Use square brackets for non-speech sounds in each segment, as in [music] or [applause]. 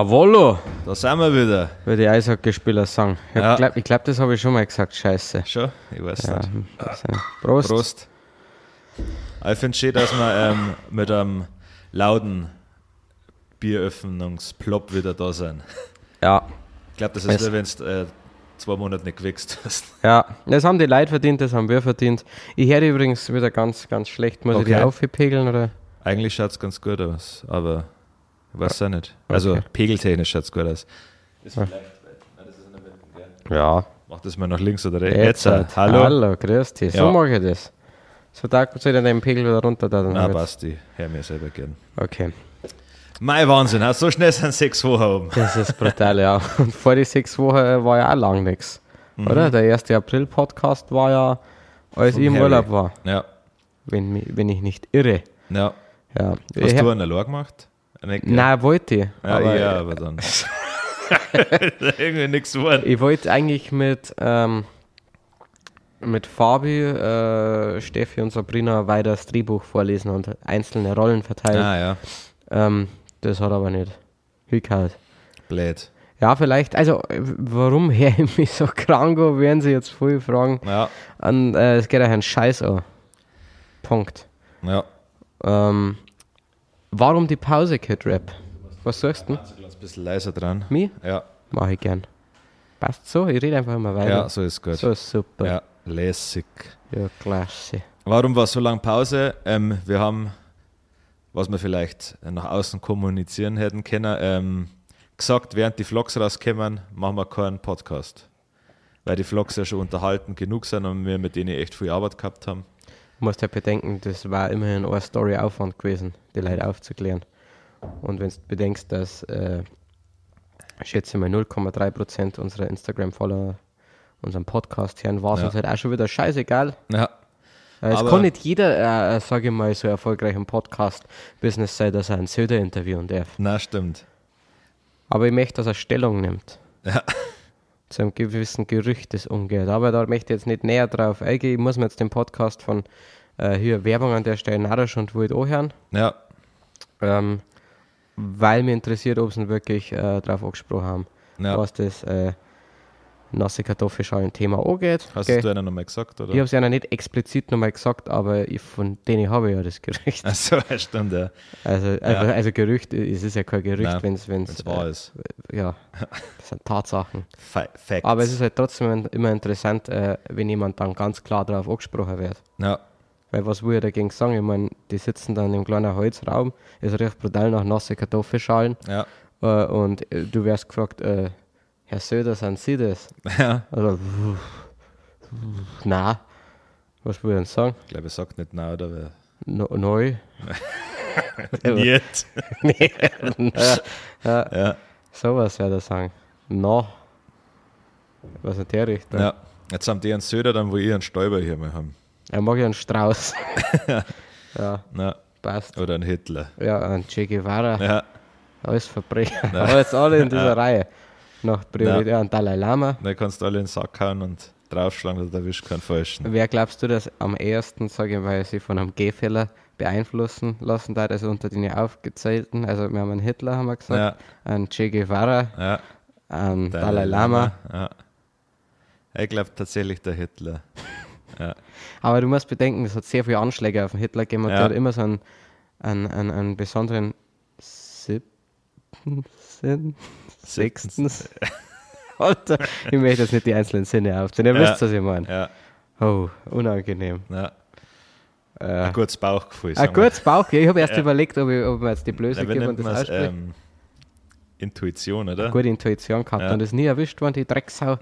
Jawollo, Da sind wir wieder. würde die Eishockeyspieler sagen. Ich Ja. glaube, glaub, das habe ich schon mal gesagt, scheiße. Schon? Ich weiß Ja, nicht. Prost. Prost. Ich finde es schön, dass wir ähm, mit einem lauten Bieröffnungsplop wieder da sind. Ja, Ich glaube, das Es- ist nur, wenn du äh, zwei Monate nicht gewichst hast. [laughs] ja, das haben die Leute verdient, das haben wir verdient. Ich höre übrigens wieder ganz, ganz schlecht. Muss ich die Okay. aufpegeln oder? Eigentlich schaut es ganz gut aus, aber weiß ja nicht. Also Okay. pegeltechnisch schaut es gut aus. Ja. Mach das mal nach links oder rechts. Jetzt, äh, halt. hallo? Hallo, grüß dich. So Ja. mache ich das. So, da soll ich den Pegel wieder runter da. Dann Na, ich- Basti, hör mir selber gern. Okay, Mein Wahnsinn, hast so schnell sind sechs Wochen um. das ist brutal, ja. [laughs] Und vor die sechs Wochen äh, war ja auch lang nichts. Mhm. Oder? Der 1. April-Podcast war ja, als Vom ich im Harry. Urlaub war. Ja, Wenn, wenn ich nicht irre. ja. Ja. Hast Ich du einen Lor gemacht? Nicht, Nein, wollte ich. Ja, aber ja, aber dann. Irgendwie nichts geworden. Ich wollte eigentlich mit, ähm, mit Fabi, äh, Steffi und Sabrina weiter das Drehbuch vorlesen und einzelne Rollen verteilen. Ah ja, Ähm, das hat aber nicht hingehauen. blöd. Ja, vielleicht, also warum her ich [laughs] mich so krank an, werden sie jetzt voll fragen. Ja, Und, äh, es geht euch einen Scheiß an. Punkt. ja. Ähm, warum die Pause, Kid Rap? Was sagst du? Ein bisschen leiser dran. Mich? Ja, Mach ich gern. Passt so, ich rede einfach immer weiter. ja, so ist gut. So ist super. Ja, lässig. Ja, klasse. Warum war so lange Pause? Ähm, wir haben, was wir vielleicht nach außen kommunizieren hätten können, ähm, gesagt, während die Vlogs rauskommen, machen wir keinen Podcast. Weil die Vlogs ja schon unterhalten genug sind und wir mit denen echt viel Arbeit gehabt haben. Du musst ja bedenken, das war immerhin eine Story Aufwand gewesen, die Leute aufzuklären. Und wenn du bedenkst, dass, äh, ich schätze mal 0,3% unserer Instagram-Follower unseren Podcast hören, war es Ja. uns halt auch schon wieder scheißegal. Ja, Äh, es kann nicht jeder, äh, sage ich mal, so erfolgreich im Podcast-Business sein, dass er einen Söder interviewen darf. na stimmt. Aber ich möchte, dass er Stellung nimmt. Ja. Zu einem gewissen Gerücht, das umgeht. Aber da möchte ich jetzt nicht näher drauf eingehen. Ich muss mir jetzt den Podcast von äh, hier Werbung an der Stelle narrisch und wild anhören. Ja, Ähm, weil mir interessiert, ob sie ihn wirklich äh, drauf angesprochen haben, ja. was das äh, nasse Kartoffelschalen-Thema angeht. Hast Gell? du einen nochmal gesagt, oder? ich habe es ja nicht explizit nochmal gesagt, aber ich, von denen habe ich ja das Gerücht. Achso, ja, stimmt, ja. Also, also, also Gerücht, es ist ja kein Gerücht, wenn es Wenn es wahr ist. Ja, das sind Tatsachen. Fa Facts. Aber es ist halt trotzdem immer interessant, äh, wenn jemand dann ganz klar darauf angesprochen wird. ja, Weil was will ich dagegen sagen? Ich meine, die sitzen dann im kleinen Holzraum, es riecht brutal nach nasse Kartoffelschalen ja, äh, und äh, du wirst gefragt, äh, Herr Söder, sind Sie das? [laughs] ja. Also, na, was will ich sagen? Ich glaube, er sagt nicht nein, oder? wer- No, neu? [laughs] Nicht. [laughs] nee, na, ja, Ja, sowas werde ich sagen. No. Was in der Richtung? ja. Jetzt haben die einen Söder, dann wo ich einen Stäuber hier mal haben. Er mag ja einen Strauß. ja, Ja. passt. Oder einen Hitler. Ja, ein Che Guevara. Ja, Alles Verbrecher. Aber jetzt alle in dieser Reihe. Nach Priorität. Ja, und Dalai Lama. dann kannst du alle in den Sack hauen und draufschlagen, da erwischt keinen Falschen. Wer glaubst du, dass am ehesten, sage ich mal, sich von einem Gehfehler beeinflussen lassen hat? Also unter den aufgezählten. Also wir haben einen Hitler, haben wir gesagt. Ja, Einen Che Guevara. ja. Einen Dalai Lama. Ja. Ich glaube tatsächlich der Hitler. [laughs] Aber du musst bedenken, es hat sehr viele Anschläge auf den Hitler gegeben und Ja. der hat immer so einen, einen, einen, einen besonderen siebten Sinn, sechsten Sinn. [laughs] Alter, ich möchte jetzt nicht die einzelnen Sinne aufzählen. Ihr Ja. wisst, was ich meine. Ja, Oh, unangenehm. ja. Äh, Ein gutes Bauchgefühl. ein gutes Bauch. Ich habe [laughs] erst Ja. überlegt, ob ich, ob ich jetzt die Blöße gebe und das man es? ausspreche. Ähm, Intuition, oder? Gute Intuition gehabt Ja. und ist nie erwischt worden, die Drecksau.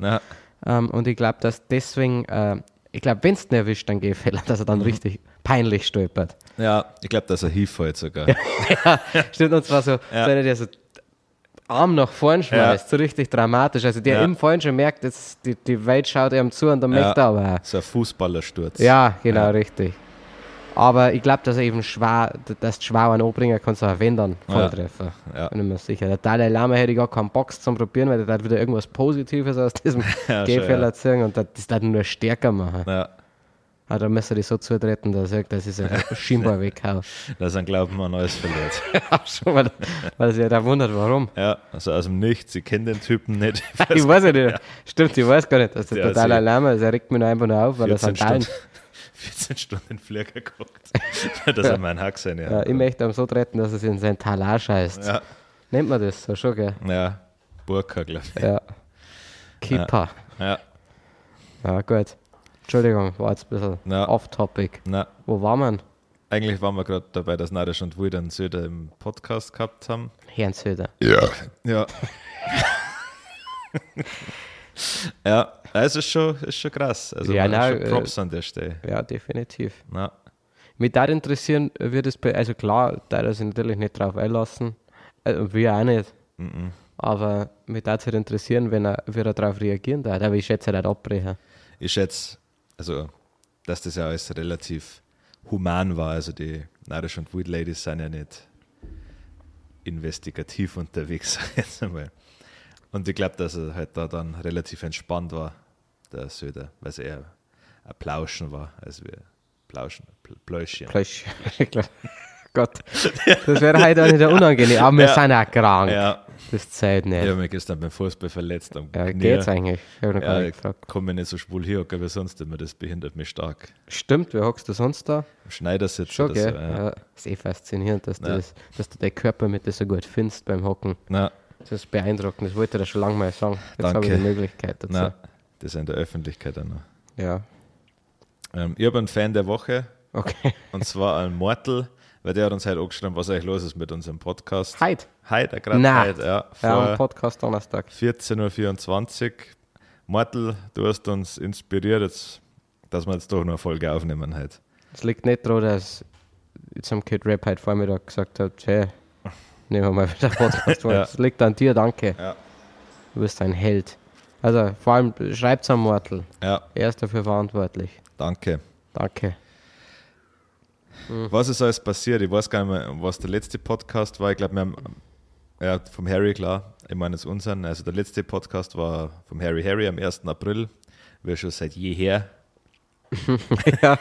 Ähm, und ich glaube, dass deswegen, äh, ich glaube, wenn es nicht erwischt, dann geht Fehler, dass er Mhm. dann richtig peinlich stolpert. ja ich glaube, dass er hinfällt sogar. [laughs] ja, stimmt, und zwar so, Ja. so einer, der so Arm nach vorn schmeißt, so richtig dramatisch. Also der Ja. im Vorhin schon merkt, dass die, die Welt schaut ihm zu und dann Ja. möchte er aber. So ein Fußballersturz. Ja, genau, Ja. richtig. Aber ich glaube, dass er eben schwer, dass schwer einen anbringen kannst, auch wenn dann Ja. Volltreffer. Ja. Bin ich mir sicher. Der Dalai Lama hätte ich gar keinen Box zum Probieren, weil der hat wieder irgendwas Positives aus diesem [laughs] Ja, Gehfehler ja. ziehen und das das nur stärker machen. Ja. Aber da müsste ich so zutreten, dass ich, [laughs] dass ich so scheinbar weghau. Dass ein Glauben an alles verliert. [laughs] ja, schon, weil, weil sich ja da wundert, warum. Ja, also aus dem Nichts, ich kenne den Typen nicht. [laughs] Ich weiß ja nicht. Stimmt, ich weiß gar nicht, dass der Ja, allein ist. Er regt mich nur einfach nur auf, weil er 14 Sandalen. Stunden, 14 Stunden Flieger geguckt. dass er meinen Hack sein Ja, ich möchte ihm so treten, dass er sich in sein Talar scheißt. Ja, Nennt man das so schon, gell? ja. Burka, glaube ich. Ja. Keeper. Ja, Ja, gut. Entschuldigung, war jetzt ein bisschen off-topic. na, Wo war man? eigentlich waren wir gerade dabei, dass Nadisch und Wilder einen Söder im Podcast gehabt haben. Herrnsöder. Ja. Ja. [laughs] ja, es ist schon, ist schon krass. Also Ja, man- nein, schon äh, Props an der Stelle. Ja, definitiv. Na, Mich da interessieren, wird es bei, also klar, da er sich natürlich nicht drauf einlassen, äh, wir auch nicht, mhm. aber mich da interessieren, wenn er, wie er darauf reagieren darf, aber ich schätze, er hat abbrechen. ich schätze, also, dass das ja alles relativ human war. Also die Nadisch und Wild Ladies sind ja nicht investigativ [laughs] unterwegs, jetzt einmal. Und ich glaube, dass er halt da dann relativ entspannt war, der Söder, weil es eher ein Plauschen war, als wir Plauschen, Pl- Pläuschen. [laughs] Glaub- Gott, das wäre heute auch nicht [laughs] unangenehm, aber wir Ja. sind auch krank. Ja, Das ich nicht. habe mich gestern beim Fußball verletzt am Ja, Knie. geht's eigentlich? Ich habe Ja, nicht ich gefragt. komme nicht so schwul hier, aber sonst immer, das behindert mich stark. Stimmt, wer hockst du sonst da? Schneidersitz Schon, gell? so. Ja. Ja. Ist eh faszinierend, dass, du Ja. das, dass du deinen Körper mit das so gut findest beim Hocken. Na, Das ist beeindruckend, das wollte ich dir schon lange mal sagen. Jetzt habe ich die Möglichkeit dazu. na, das ist in der Öffentlichkeit auch noch. Ja, Ähm, ich habe einen Fan der Woche okay. und zwar einen Mortel, weil der hat uns heute angeschrieben, was eigentlich los ist mit unserem Podcast. Heute? Heute, gerade heute, ja. Ja, Vor Podcast Donnerstag. 14.24 Uhr. Mortel, du hast uns inspiriert, jetzt, dass wir jetzt doch noch eine Folge aufnehmen heute. Es liegt nicht daran, dass zum Kid Rap heute Vormittag gesagt hat, hey, nehmen wir mal wieder Podcast vor. [laughs] Ja. Es liegt an dir, danke. Ja. Du bist ein Held. Also vor allem schreibt's am Mortel. Ja, Er ist dafür verantwortlich. danke. Danke. Was ist alles passiert? Ich weiß gar nicht mehr, was der letzte Podcast war. Ich glaube, wir haben ja, vom Harry, klar, ich meine es unseren. Also der letzte Podcast war vom Harry Harry am 1. April. Wir schon seit jeher. [laughs] ja.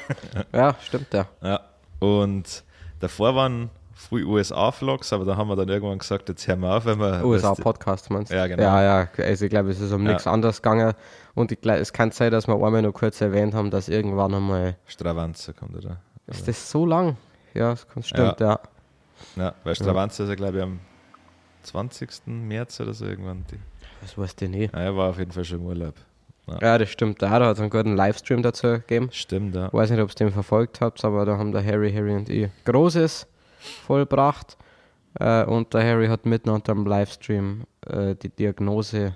ja, stimmt ja. Ja. Und davor waren früh USA-Vlogs, aber da haben wir dann irgendwann gesagt, jetzt hören wir auf, wenn wir. USA-Podcast meinst du? Ja, genau. Ja, ja, also ich glaube, es ist um Ja. nichts anderes gegangen. Und ich es kann sein, dass wir einmal noch kurz erwähnt haben, dass irgendwann einmal. Stravanza kommt, oder? Ist das so lang? Ja, das kann, stimmt, ja. Ja, weil Stravanza ist ja, glaube ich, am 20. März oder so irgendwann. Die, Das weißt du nie. ja, er war auf jeden Fall schon im Urlaub. Ja, das stimmt. Da hat es einen guten Livestream dazu gegeben. Stimmt, ja. Ich weiß nicht, ob ihr den verfolgt habt, aber da haben der Harry, Harry und ich Großes vollbracht. Äh, und der Harry hat mitten unter dem Livestream äh, die Diagnose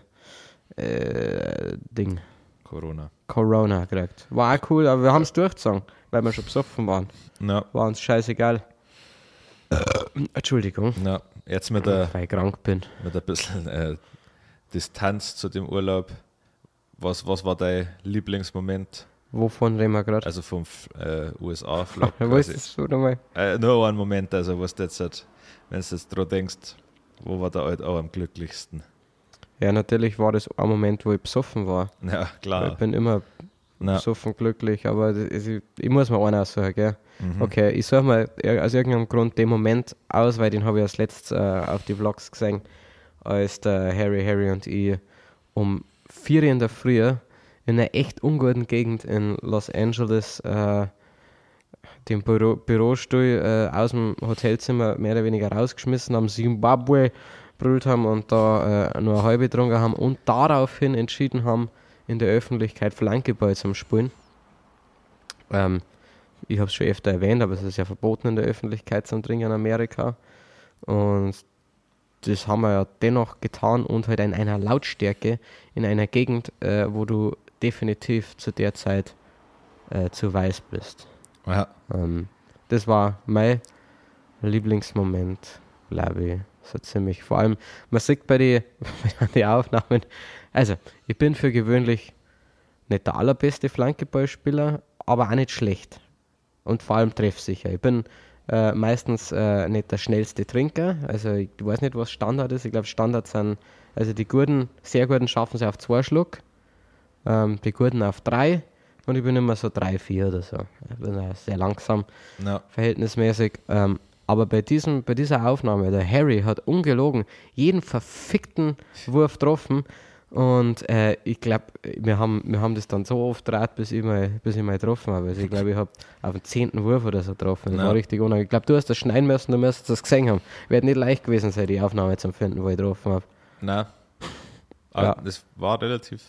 äh, Ding Corona. Corona gekriegt. War auch cool, aber wir haben es durchgezogen, weil wir schon besoffen waren. Ja, War uns scheißegal. [coughs] Entschuldigung, ja. Jetzt mit der, weil ich krank bin. mit ein bisschen äh, Distanz zu dem Urlaub. Was, was war dein Lieblingsmoment? Wovon reden wir gerade? Also vom äh, USA-Vlog. Wo ist das so nochmal? Äh, nur ein Moment, also was du jetzt, halt, wenn du jetzt dran denkst, wo war der halt auch am glücklichsten? Ja, natürlich war das ein Moment, wo ich besoffen war. Ja, Ich klar. bin immer Na, besoffen glücklich, aber ist, ich, ich muss mir einen aussuchen, gell? mhm. Okay, ich suche mal aus irgendeinem Grund den Moment aus, weil den habe ich als letztes äh, auf die Vlogs gesehen, als der Harry, Harry und ich um 4 Uhr in der Früh in einer echt unguten Gegend in Los Angeles äh, den Büro, Bürostuhl äh, aus dem Hotelzimmer mehr oder weniger rausgeschmissen haben, Zimbabwe brüllt haben und da äh, nur eine halbe getrunken haben und daraufhin entschieden haben, in der Öffentlichkeit Flankeball zum Spielen. Ähm, ich habe es schon öfter erwähnt, aber es ist ja verboten in der Öffentlichkeit zum Trinken in Amerika. Und das haben wir ja dennoch getan und halt in einer Lautstärke, in einer Gegend, äh, wo du definitiv zu der Zeit äh, zu weiß bist. ja, Ähm, das war mein Lieblingsmoment, glaube ich. So ziemlich. Vor allem, man sieht bei den [laughs] die Aufnahmen, also ich bin für gewöhnlich nicht der allerbeste Flankeballspieler, aber auch nicht schlecht. Und vor allem treffsicher. Ich bin äh, meistens äh, nicht der schnellste Trinker. Also ich weiß nicht, was Standard ist. Ich glaube, Standard sind, also die guten, sehr guten schaffen sie auf zwei Schluck, ähm, die guten auf drei, und ich bin immer so 3, 4 oder so. Ich bin sehr langsam, Ja. verhältnismäßig. Ähm, aber bei, diesem, bei dieser Aufnahme, der Harry hat ungelogen jeden verfickten Wurf getroffen. Und äh, ich glaube, wir haben, wir haben das dann so oft gedreht, bis ich mal, bis ich mal getroffen habe. Also ich glaube, ich habe auf den zehnten Wurf oder so getroffen. Das Ja. war richtig unangenehm. Ich glaube, du hast das schneiden müssen, du müsstest das gesehen haben. Wird nicht leicht gewesen sein, die Aufnahme zu finden, wo ich getroffen habe. Nein. Aber Ja. Das war relativ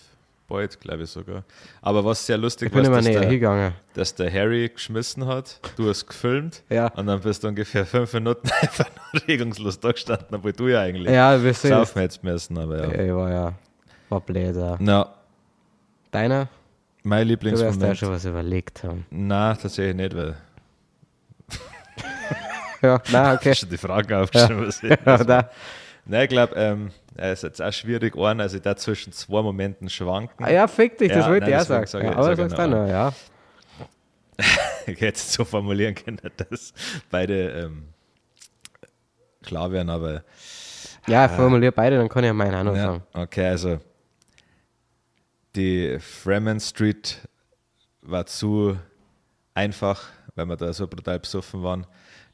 bald, glaube ich sogar. Aber was sehr lustig Ich war, dass der, dass der Harry geschmissen hat, du hast gefilmt Ja. und dann bist du ungefähr fünf Minuten [laughs] einfach regungslos da gestanden, obwohl du ja eigentlich Ja, wir sehen. saufen hättest müssen. Aber ja. Ja, ich war ja, war blöd. Ja. Na, Deiner? mein Du wirst ja Lieblingsmoment. schon was überlegt haben. Nein, tatsächlich nicht, weil [laughs] Ja, nein, [laughs] okay. schon die Fragen aufgeschrieben ich- Ja, da. Nein, ich glaube, ähm, es ist jetzt auch schwierig, einen, also da zwischen zwei Momenten schwanken. Ah, ja, fick dich, das Ja, wollte nein, ich auch sagen. sag ich- ja, aber sagst du noch ja. Ich hätte es so formulieren können, dass beide ähm, klar werden, aber Ja, ich formuliere beide, dann kann ich ja meinen auch noch ja, sagen. okay, also die Freeman Street war zu einfach, weil wir da so brutal besoffen waren.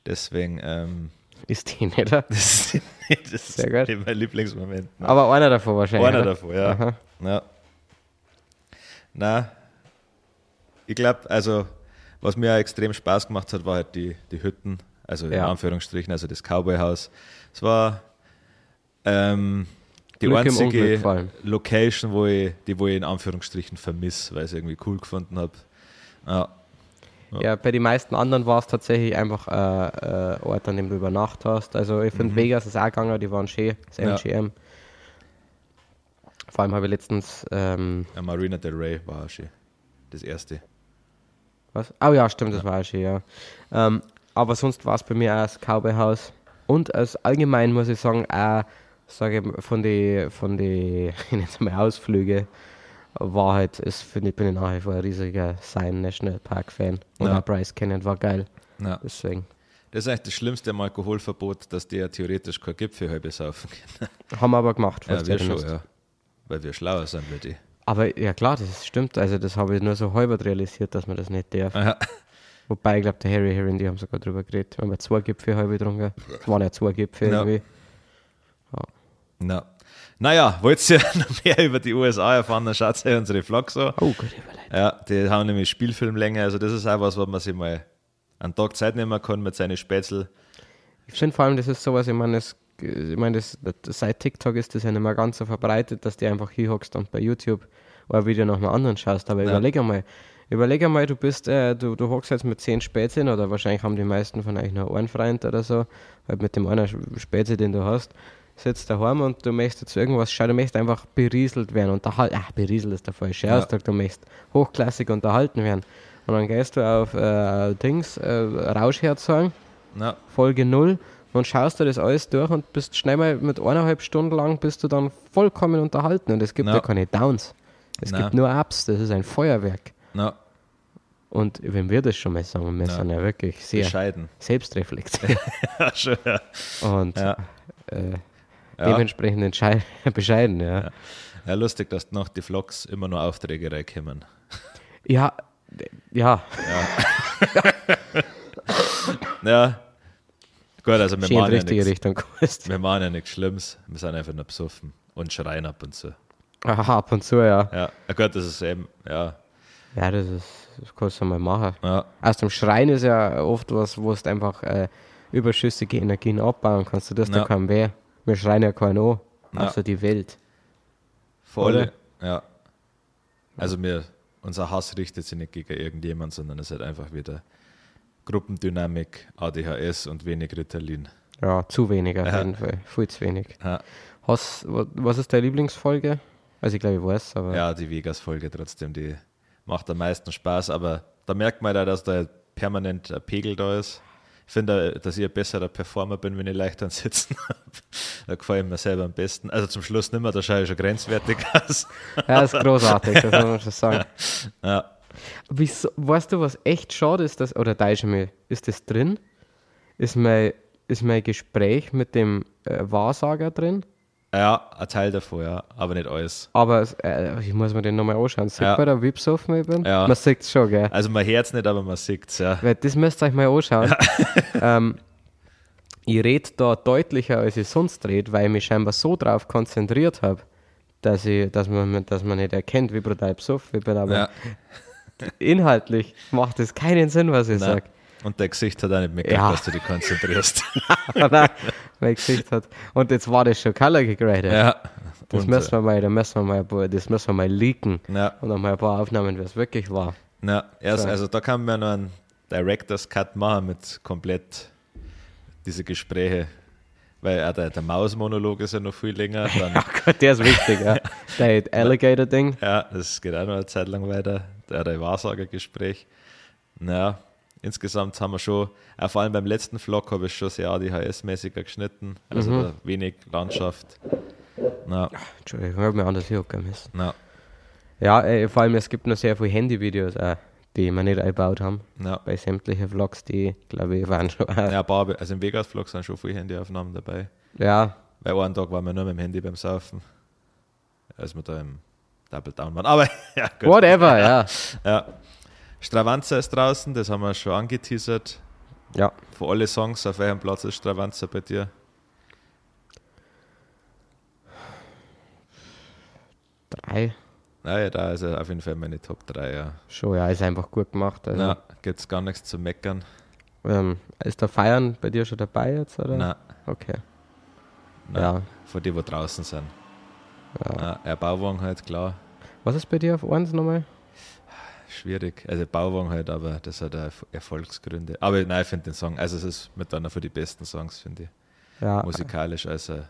Deswegen, ähm, [laughs] Ist die nicht, das ist, das ist Sehr mein Lieblingsmoment. Ne? Aber einer davon wahrscheinlich. Einer oder? davon, ja. Aha. ja. Na, ich glaube, also, was mir auch extrem Spaß gemacht hat, war halt die, die Hütten, also in Ja. Anführungsstrichen, also das Cowboy-Haus. Es war ähm, die Glück einzige. Location, wo ich, die wo ich in Anführungsstrichen vermisse, weil ich es irgendwie cool gefunden habe. Ja, Ja, bei den meisten anderen war es tatsächlich einfach äh, äh, Ort, an dem du übernachtet hast. Also ich finde Vegas ist auch gegangen, die waren schön, das Mhm. Ja. MGM. Vor allem habe ich letztens, ähm, ja, Marina del Rey war auch schön. Das erste. was? Oh ja, stimmt, das war auch schön, ja. Ähm, aber sonst war es bei mir auch das Cowboy-Haus. Und als allgemein muss ich sagen, auch sage ich, von den von die, [laughs] ich nenne es mal Ausflüge, war halt, ist, finde ich, bin ich nach wie vor ein riesiger Sein National Park Fan. Und Ja. auch Bryce Canyon war geil. Ja. Deswegen Das ist eigentlich das Schlimmste am Alkoholverbot, dass die ja theoretisch kein Gipfel halbe saufen können. [laughs] haben wir aber gemacht. Ja, wir schon, ja. Weil wir schlauer sind wie die. Aber ja klar, das stimmt. Also das habe ich nur so halb realisiert, dass man das nicht darf. Ja. [laughs] Wobei, ich glaube, der Harry Harry und die haben sogar drüber geredet. Wir haben ja zwei Gipfel halb getrunken. Es [laughs] waren ja zwei Gipfel Ja. irgendwie. Na. Naja, wollt ihr [laughs] noch mehr über die USA erfahren, dann schaut euch unsere Vlogs an. Oh, gut. Ja, die haben nämlich Spielfilmlänge, also das ist auch was, was man sich mal einen Tag Zeit nehmen kann mit seinen Spätzl. Ich finde vor allem, das ist sowas, ich meine, das, ich das, das, seit TikTok ist das ja nicht mehr ganz so verbreitet, dass du einfach hier hockst und bei YouTube ein Video nach dem anderen schaust. Aber Ja. überleg einmal, überleg einmal, du bist, äh, du, du hockst jetzt mit zehn Spätzchen oder wahrscheinlich haben die meisten von euch noch einen Freund oder so, halt mit dem einen Spätzle, den du hast, sitzt daheim und du möchtest jetzt irgendwas schauen, du möchtest einfach berieselt werden, unterhalten, ach, berieselt ist der falsche Ja. Ausdruck, du möchtest hochklassig unterhalten werden. Und dann gehst du auf äh, Dings, äh, Rauschherz sagen, Na, Folge 0 und schaust du das alles durch und bist schnell mal mit eineinhalb Stunden lang bist du dann vollkommen unterhalten und es gibt Ja. ja keine Downs. Es Na. gibt nur Ups, das ist ein Feuerwerk. na, Und wenn wir das schon mal sagen, wir Ja. sind ja wirklich sehr bescheiden. selbstreflektiert [laughs] ja, schon, ja. und Ja. äh, Ja. dementsprechend [laughs] bescheiden. Ja. ja, lustig, dass nach die Vlogs immer nur Aufträge reinkommen. Ja, d- ja, [laughs] Ja, gut, also wir schön machen, ja nichts, Richtung wir machen ja nichts Schlimmes, wir sind einfach nur besoffen und schreien ab und zu. Aha, ab und zu, ja. Ja, ja gut, das ist eben, ja, Ja, das ist, das kannst du mal machen. ja, Aus dem Schreien ist ja oft was, wo du einfach äh, überschüssige Energien abbauen kannst. Du tust ja Ja. keinem weh. Wir schreien ja keinen an, Ja. außer die Welt. voll, Oder? ja. Also wir, unser Hass richtet sich nicht gegen irgendjemand, sondern es ist halt einfach wieder Gruppendynamik, ADHS und wenig Ritalin. Ja, zu wenig auf Ja. jeden Fall. Viel zu wenig. Ja, Hast, wa- was ist deine Lieblingsfolge? Also ich glaube, ich weiß, aber ja die Vegas-Folge trotzdem, die macht am meisten Spaß, aber da merkt man da, dass da permanent ein Pegel da ist. Ich finde, dass ich ein besserer Performer bin, wenn ich leicht am Sitzen [laughs] habe. Da gefällt mir selber am besten. Also zum Schluss nicht mehr, da schaue ich schon grenzwertig [laughs] aus. ja, das ist großartig, das muss man schon sagen. [laughs] Ja, Wieso, weißt du, was echt schade ist, dass, oder da ist mir, ist das drin? Ist mein, ist mein Gespräch mit dem äh, Wahrsager drin? Ja, ein Teil davon, ja, aber nicht alles. Aber es- äh, ich muss mir den nochmal anschauen. Sieht Ja. man da, wie besoffen ich bin? Ja. Man sieht es schon, gell? Also man hört es nicht, aber man sieht es, ja. Weil Das müsst ihr euch mal anschauen. [laughs] ähm, ich rede da deutlicher, als ich sonst rede, weil ich mich scheinbar so drauf konzentriert habe, dass, ich, dass, man, dass man nicht erkennt, wie brutal besoffen ich bin. Aber ja. inhaltlich macht es keinen Sinn, was ich sage. Und dein Gesicht hat auch nicht mehr Ja. dass du dich konzentrierst. [laughs] Nein, mein Gesicht hat. Und jetzt war das schon Color gegradet. ja. Das Und, müssen wir mal, da müssen wir mal, das müssen wir mal leaken. Ja, Und noch mal ein paar Aufnahmen, wie es wirklich war. ja erst, So. also da kann man noch einen Director's Cut machen mit komplett diese Gespräche. Weil auch der, der Mausmonolog ist ja noch viel länger. [laughs] Dann, Ach Gott, der ist wichtig, ja. [laughs] Der Alligator-Ding. ja, das geht auch noch eine Zeit lang weiter. Der, der Wahrsagergespräch. Naja, insgesamt haben wir schon, auch vor allem beim letzten Vlog habe ich schon sehr ADHS-mäßiger geschnitten. Also Mhm. wenig Landschaft. Na, Entschuldigung, ich habe mir anders hier müssen. na, Ja, äh, vor allem es gibt noch sehr viele Handyvideos, auch, die wir nicht eingebaut haben. na. Bei sämtlichen Vlogs, die, glaube ich, waren schon. Äh, Ja, ein paar, also im Vegas-Vlog sind schon viele Handyaufnahmen dabei. ja, Weil einen Tag waren wir nur mit dem Handy beim Saufen. Als wir da im Double Down waren. Aber [laughs] ja, gut. whatever, ja. Ja. Stravanza ist draußen, das haben wir schon angeteasert. Ja, Von alle Songs, auf welchem Platz ist Stravanza bei dir? drei. Naja, da ist er auf jeden Fall meine Top 3, ja. Schon, ja, ist einfach gut gemacht. Also, Na, gibt's gar nichts zu meckern. ähm, ist der Feiern bei dir schon dabei jetzt, oder? Na, Okay. na, Ja. Von die, wo draußen sind. ja. Na, ja, Bauwagen halt, klar. Was ist bei dir auf 1 nochmal? Schwierig. Also Bauwagen halt, aber das hat auch Erf- Erfolgsgründe. Aber nein, ich finde den Song, also es ist mit einer von die besten Songs, finde ich. Ja, Musikalisch, also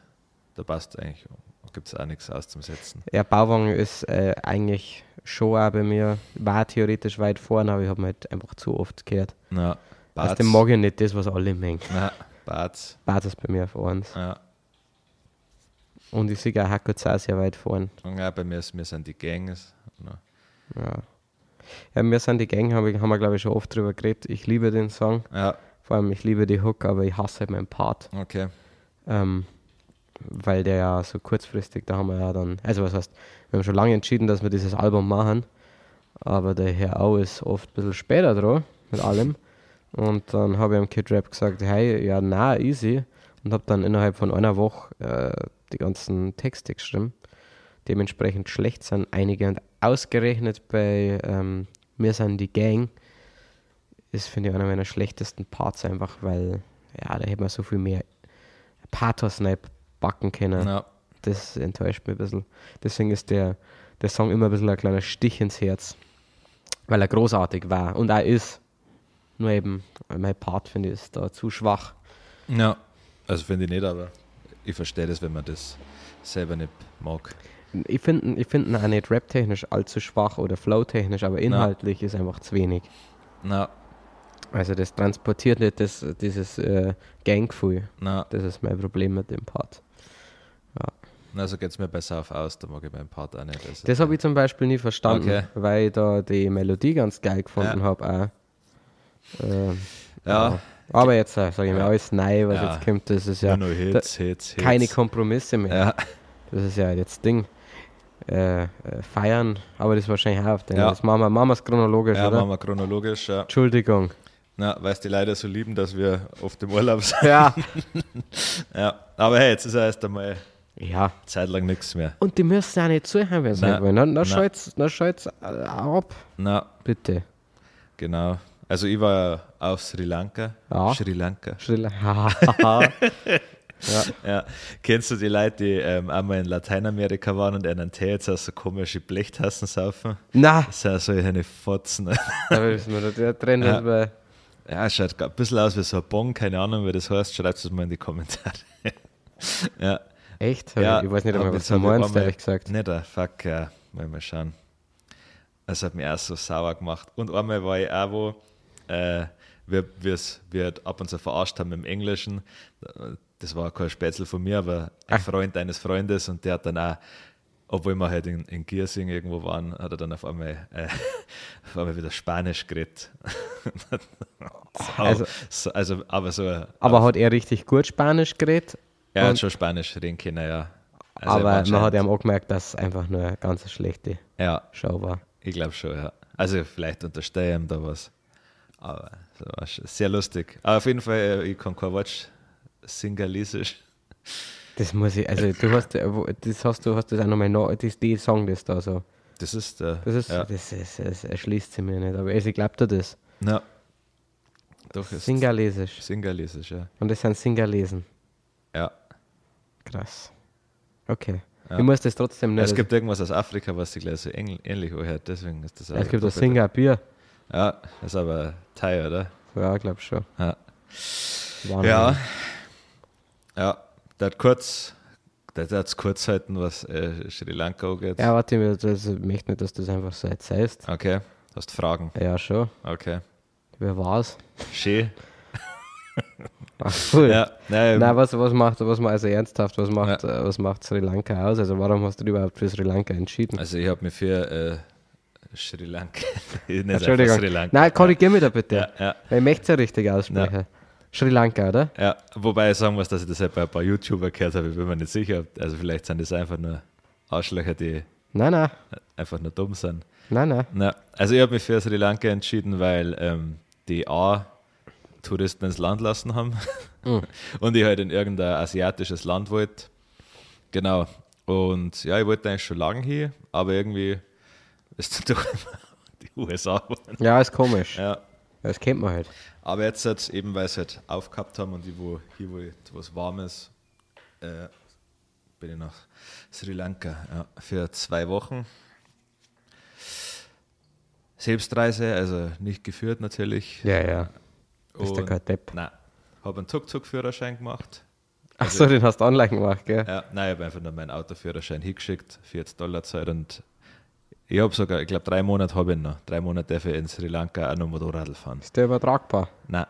da passt eigentlich, gibt es auch nichts auszusetzen. ja Bauwagen ist äh, eigentlich schon auch bei mir, war theoretisch weit vorne, aber ich habe halt einfach zu oft gehört. Aus Barz. dem mag ich nicht das, was alle mengen. Na, Barz. Bad ist bei mir auf 1. Ja. Und ich sehe auch Hackutz auch sehr weit vorne. Ja, bei mir, ist, mir sind die Gangs. Ja. Ja, wir sind die Gang, haben wir, haben wir glaube ich schon oft drüber geredet. Ich liebe den Song, ja, vor allem ich liebe die Hook, aber ich hasse halt meinen Part. okay. Ähm, weil der ja so kurzfristig, da haben wir ja dann, also was heißt, wir haben schon lange entschieden, dass wir dieses Album machen, aber der Herr Au ist oft ein bisschen später dran mit allem. Und dann habe ich am Kid Rap gesagt, hey, ja, na, easy. Und habe dann innerhalb von einer Woche äh, die ganzen Texte geschrieben. Dementsprechend schlecht sind einige und ausgerechnet bei ähm, Mir sind die Gang ist, finde ich, einer meiner schlechtesten Parts einfach, weil, ja, da hätte man so viel mehr Pathos backen können. Ja, Das enttäuscht mich ein bisschen. Deswegen ist der, der Song immer ein bisschen ein kleiner Stich ins Herz, weil er großartig war und auch ist. Nur eben, mein Part finde ich ist da zu schwach. ja. Also finde ich nicht, aber ich verstehe das, wenn man das selber nicht mag. Ich finde ich find ihn auch nicht rap-technisch allzu schwach oder flow-technisch, aber inhaltlich ist einfach zu wenig. Na, Also das transportiert nicht das, dieses äh, Ganggefühl. na, Das ist mein Problem mit dem Part. na so geht es mir besser auf aus, da mag ich meinen Part auch nicht. Also, Das habe ich zum Beispiel nie verstanden, Okay. weil ich da die Melodie ganz geil gefunden Ja. habe. Ähm, ja, Aber jetzt äh, sage ich mir Ja. alles nein, was Ja. jetzt kommt, das ist ja Hits, Hits, Hits. keine Kompromisse mehr. Ja, Das ist ja jetzt Ding. Äh, äh, feiern, aber das ist wahrscheinlich auch auf den. Ja. Das machen wir, machen wir es chronologisch, ja oder? machen wir chronologisch. Ja. Entschuldigung. Na, weil es die leider so lieben, dass wir oft im Urlaub sind. Ja. [laughs] Ja, aber hey, jetzt ist ja erst einmal ja. Zeit lang nichts mehr. Und die müssen ja nicht zuhören, wenn sie nicht wollen. Dann, dann schalt's äh, ab, Na, bitte. genau. Also ich war auf Sri Lanka. Ja. Sri Lanka. Sri Lanka. [laughs] [laughs] ja. Ja. Kennst du die Leute, die ähm, einmal in Lateinamerika waren und einen Tee jetzt aus so komische Blechtassen saufen? Na, Das sind so eine Fotzen. da wissen wir, der Trend Ja. ist bei. Ja, schaut ein bisschen aus wie so ein Bon, keine Ahnung, wie das heißt. Schreibt es mal in die Kommentare. [laughs] ja. Echt? Ja, ich weiß nicht einmal, was du meinst, ehrlich gesagt. Nicht, ah, fuck, ja. Mal, mal schauen. Das hat mich auch so sauer gemacht. Und einmal war ich auch wo, äh, wir, wir's- wir ab und zu verarscht haben im Englischen. Das war kein Spätzle von mir, aber ein Ach. Freund eines Freundes und der hat dann auch, obwohl wir halt in, in Giersing irgendwo waren, hat er dann auf einmal, äh, [laughs] auf einmal wieder Spanisch geredet. so, [laughs] Also- so, also, aber so, Aber hat er richtig gut Spanisch geredet? er hat schon Spanisch reden können, ja. Also Aber man hat ja auch gemerkt, dass es einfach nur eine ganz schlechte Ja, Show war. ich glaube schon, ja. Also vielleicht unterstehe ich ihm da was. Aber das war sehr lustig. Aber auf jeden Fall, äh, ich kann kein Wort singalesisch. Das muss ich, also du hast, äh, das hast du, hast das auch nochmal noch, das, die Song das da so. Das ist der. Das ist, ja. das, ist, das erschließt sich mir nicht, aber also ich glaube dir das. ja. Doch, ist Singalesisch. singalesisch, ja. Und das sind Singalesen. Ja. Krass. Okay. Ja. Ich muss das trotzdem nicht. Es gibt irgendwas aus Afrika, was sich gleich so ähnl- ähnlich anhört, deswegen ist das auch es gibt das Singabier. Ja, das ist aber Thai, oder? Ja, ich glaube schon. Ja. Wahnsinn. Ja. Ja, der hat kurz, der hat es kurz halten, was äh, Sri Lanka angeht. Ja, warte, ich das, ich möchte nicht, dass du das einfach so erzählst. Okay, hast Fragen. Ja, schon. Okay. Wer war's? Schön. [laughs] Ach, cool. Ja, nein, Nein, was, was macht, was macht, also ernsthaft, was macht, äh, was macht Sri Lanka aus? Also warum hast du dich überhaupt für Sri Lanka entschieden? also ich habe mich für äh, Sri Lanka, [laughs] Entschuldigung. Sri Lanka. Nein, korrigier mich da bitte. Ja, ja, Ich möchte es ja richtig aussprechen. Sri Lanka, oder? ja. Wobei ich sagen muss, dass ich das halt bei ein paar YouTuber gehört habe, ich bin mir nicht sicher. Also vielleicht sind das einfach nur Arschlöcher, die Nein, nein, einfach nur dumm sind. nein, nein. Na, also ich habe mich für Sri Lanka entschieden, weil ähm, die A Touristen ins Land lassen haben [laughs] und ich halt in irgendein asiatisches Land wollte. Genau. Und ja, ich wollte eigentlich schon lange hier, aber irgendwie ist dann [laughs] doch immer die USA. Ja, ist komisch. Ja. Das kennt man halt. Aber jetzt halt, eben weil sie halt aufgehabt haben und ich wo, hier wo was Warmes, äh, bin ich nach Sri Lanka ja, für zwei Wochen. Selbstreise, also nicht geführt natürlich. Ja, ja. Bist du kein Depp. Nein, habe einen Tuk-Tuk-Führerschein gemacht. Ach so, den hast du online gemacht, gell? Ja, nein, ich habe einfach nur meinen Autoführerschein hingeschickt, 40 Dollar Zeit und ich habe sogar, ich glaube, drei Monate habe ich noch. Drei Monate darf ich in Sri Lanka auch noch Motorrad fahren. Ist der übertragbar? Nein,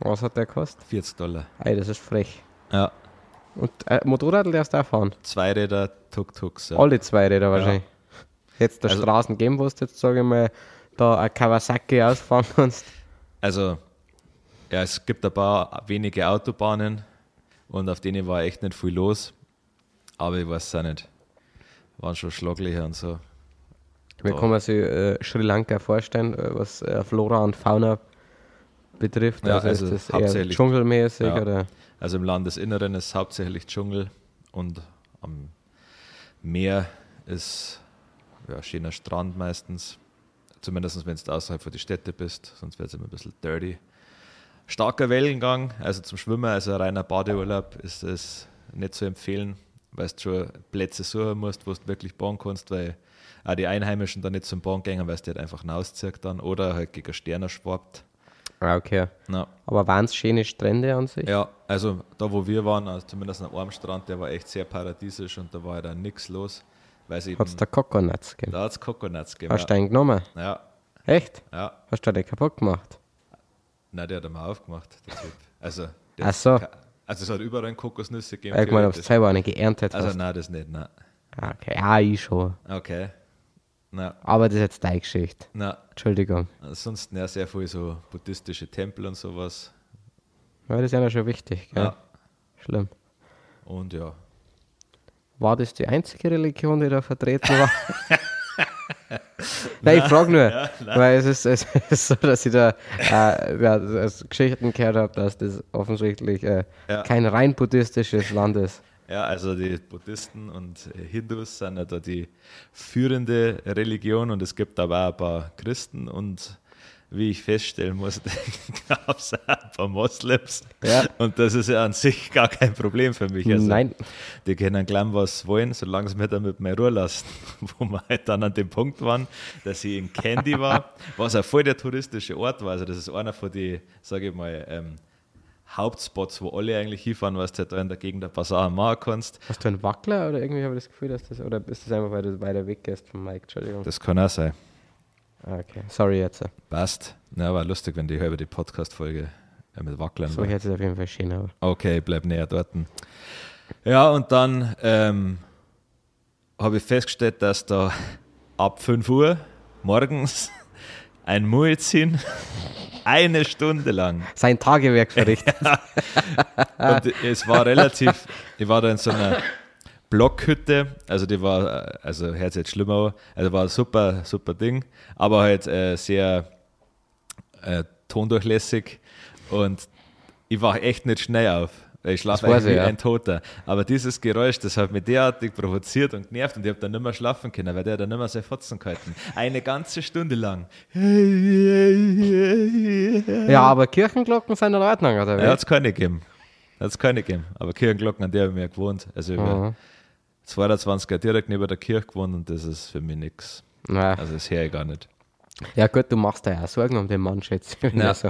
Was hat der gekostet? 40 Dollar. Ey, das ist frech. Ja, Und äh, Motorrad darfst du auch fahren? Zweiräder, Tuk-Tuks. Ja. Alle zwei Räder wahrscheinlich. Jetzt der Also- Straßen geben, wo du jetzt, sage ich mal, da ein Kawasaki ausfahren [laughs] kannst. Also, ja, es gibt ein paar wenige Autobahnen und auf denen war echt nicht viel los. Aber ich weiß es auch nicht. Waren schon Schlaglöcher und so. Wie kann man sich äh, Sri Lanka vorstellen, äh, was äh, Flora und Fauna betrifft? Ja, also, also ist das eher hauptsächlich- dschungelmäßig Ja. oder? Also im Landesinneren ist hauptsächlich Dschungel und am Meer ist ja, schöner Strand meistens. Zumindest wenn du außerhalb von die Städte bist, sonst wird es immer ein bisschen dirty. Starker Wellengang, also zum Schwimmen, also ein reiner Badeurlaub ist es nicht zu empfehlen, weil du schon Plätze suchen musst, wo du wirklich bauen kannst, weil auch die Einheimischen da nicht zum Bahn gehen, weil es die halt einfach rauszieht dann oder halt gegen Sterne schwappt. Ah, okay. Na, Aber waren es schöne Strände an sich? ja, also da wo wir waren, also zumindest an einem Strand, der war echt sehr paradiesisch und da war halt auch nichts los, es Hat es da Coconuts gegeben? da hat es Coconuts gegeben. Hast du einen genommen? Ja, Echt? ja, Hast du den kaputt gemacht? nein, der hat er mal aufgemacht, der Typ. Also, der Ach so. Also es hat überall Kokosnüsse gegeben. Ich meine, ob theoretisch. selber eine geerntet also hast. nein, das nicht, nein. Ah, Okay, ja, ich schon. Okay. Na, Aber das ist jetzt deine Geschichte. na, Entschuldigung. ansonsten ja sehr viel so buddhistische Tempel und sowas. Ja, das ist ja schon wichtig. Gell? Ja. Schlimm. Und ja. War das die einzige Religion, die da vertreten war? [laughs] [laughs] Nein, ich frage nur, weil es ist, es ist so, dass ich da äh, ja, Geschichten gehört habe, dass das offensichtlich äh, Ja. kein rein buddhistisches Land ist. Ja, also die Buddhisten und äh, Hindus sind ja da die führende Religion und es gibt aber auch ein paar Christen und wie ich feststellen musste, [laughs] gab es auch ein paar Moslems. Ja. Und das ist ja an sich gar kein Problem für mich. Also, Nein, Die können glauben, was wollen, solange sie mir damit mehr Ruhe lassen. [laughs] Wo wir halt dann an dem Punkt waren, dass ich in Candy war, was auch voll der touristische Ort war. Also das ist einer von den, sage ich mal, ähm, Hauptspots, wo alle eigentlich hinfahren, was du da in der Gegend ein paar Sachen machen kannst. hast du einen Wackler oder irgendwie habe ich das Gefühl, dass das, oder ist das einfach, weil du weiter weg gehst vom Mike? Entschuldigung. Das kann auch sein. Ah, okay, sorry jetzt. Passt. Na, war lustig, wenn die halbe die Podcast-Folge äh, mit Wacklern So hört es auf jeden Fall schön aus. Okay, bleib näher dort. Ja, und dann ähm, habe ich festgestellt, dass da ab 5 Uhr morgens ein Muezzin [laughs] eine Stunde lang. Sein Tagewerk verrichtet. [laughs] Und es war relativ, ich war da in so einer Blockhütte, also die war, also hört jetzt schlimmer also war ein super, super Ding, aber halt äh, sehr äh, tondurchlässig und ich war echt nicht schnell auf. Weil Ich schlafe eigentlich wie ja. ein Toter. Aber dieses Geräusch, das hat mich derartig provoziert und genervt und ich habe dann nicht mehr schlafen können, weil der hat dann nicht mehr sein Fotzen gehalten. Eine ganze Stunde lang. Ja, aber Kirchenglocken sind in Ordnung, oder? Ja, hat es keine gegeben. Hat es keine gegeben. Aber Kirchenglocken, an der habe ich mir gewohnt. Also ich Mhm. 22er direkt neben der Kirche gewohnt und das ist für mich nichts. Also das höre ich gar nicht. Ja gut, du machst dir ja auch Sorgen um den Mann, schätze ich. wenn Ja. er so,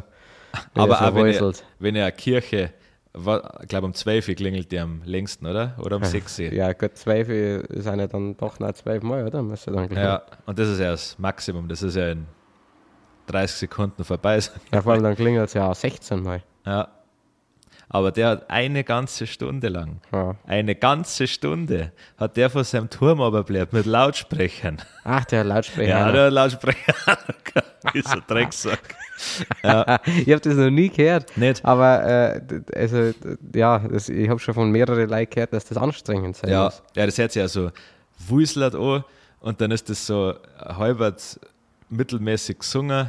wenn Aber er so auch wenn ich, wenn ich eine Kirche, ich glaube um 12 Uhr klingelt die am längsten, oder? Oder um 6 Uhr. [laughs] Ja gut, zwölf sind ja dann doch noch zwölf Mal, oder? Dann. Ja, und das ist ja das Maximum. Das ist ja in 30 Sekunden vorbei. ja, vor allem dann klingelt es ja auch 16 Mal. Ja. Aber der hat eine ganze Stunde lang, Ja. eine ganze Stunde, hat der von seinem Turm runterbleibt mit Lautsprechern. Ach, der Lautsprecher. Ja, der Lautsprecher. [laughs] ist ein Drecksack. [laughs] ich habe das noch nie gehört. Nicht? Aber äh, also, ja, das, ich habe schon von mehreren Leuten gehört, dass das anstrengend sein Ja, muss. ja, das hört sich ja so wuselt an und dann ist das so halbert mittelmäßig gesungen.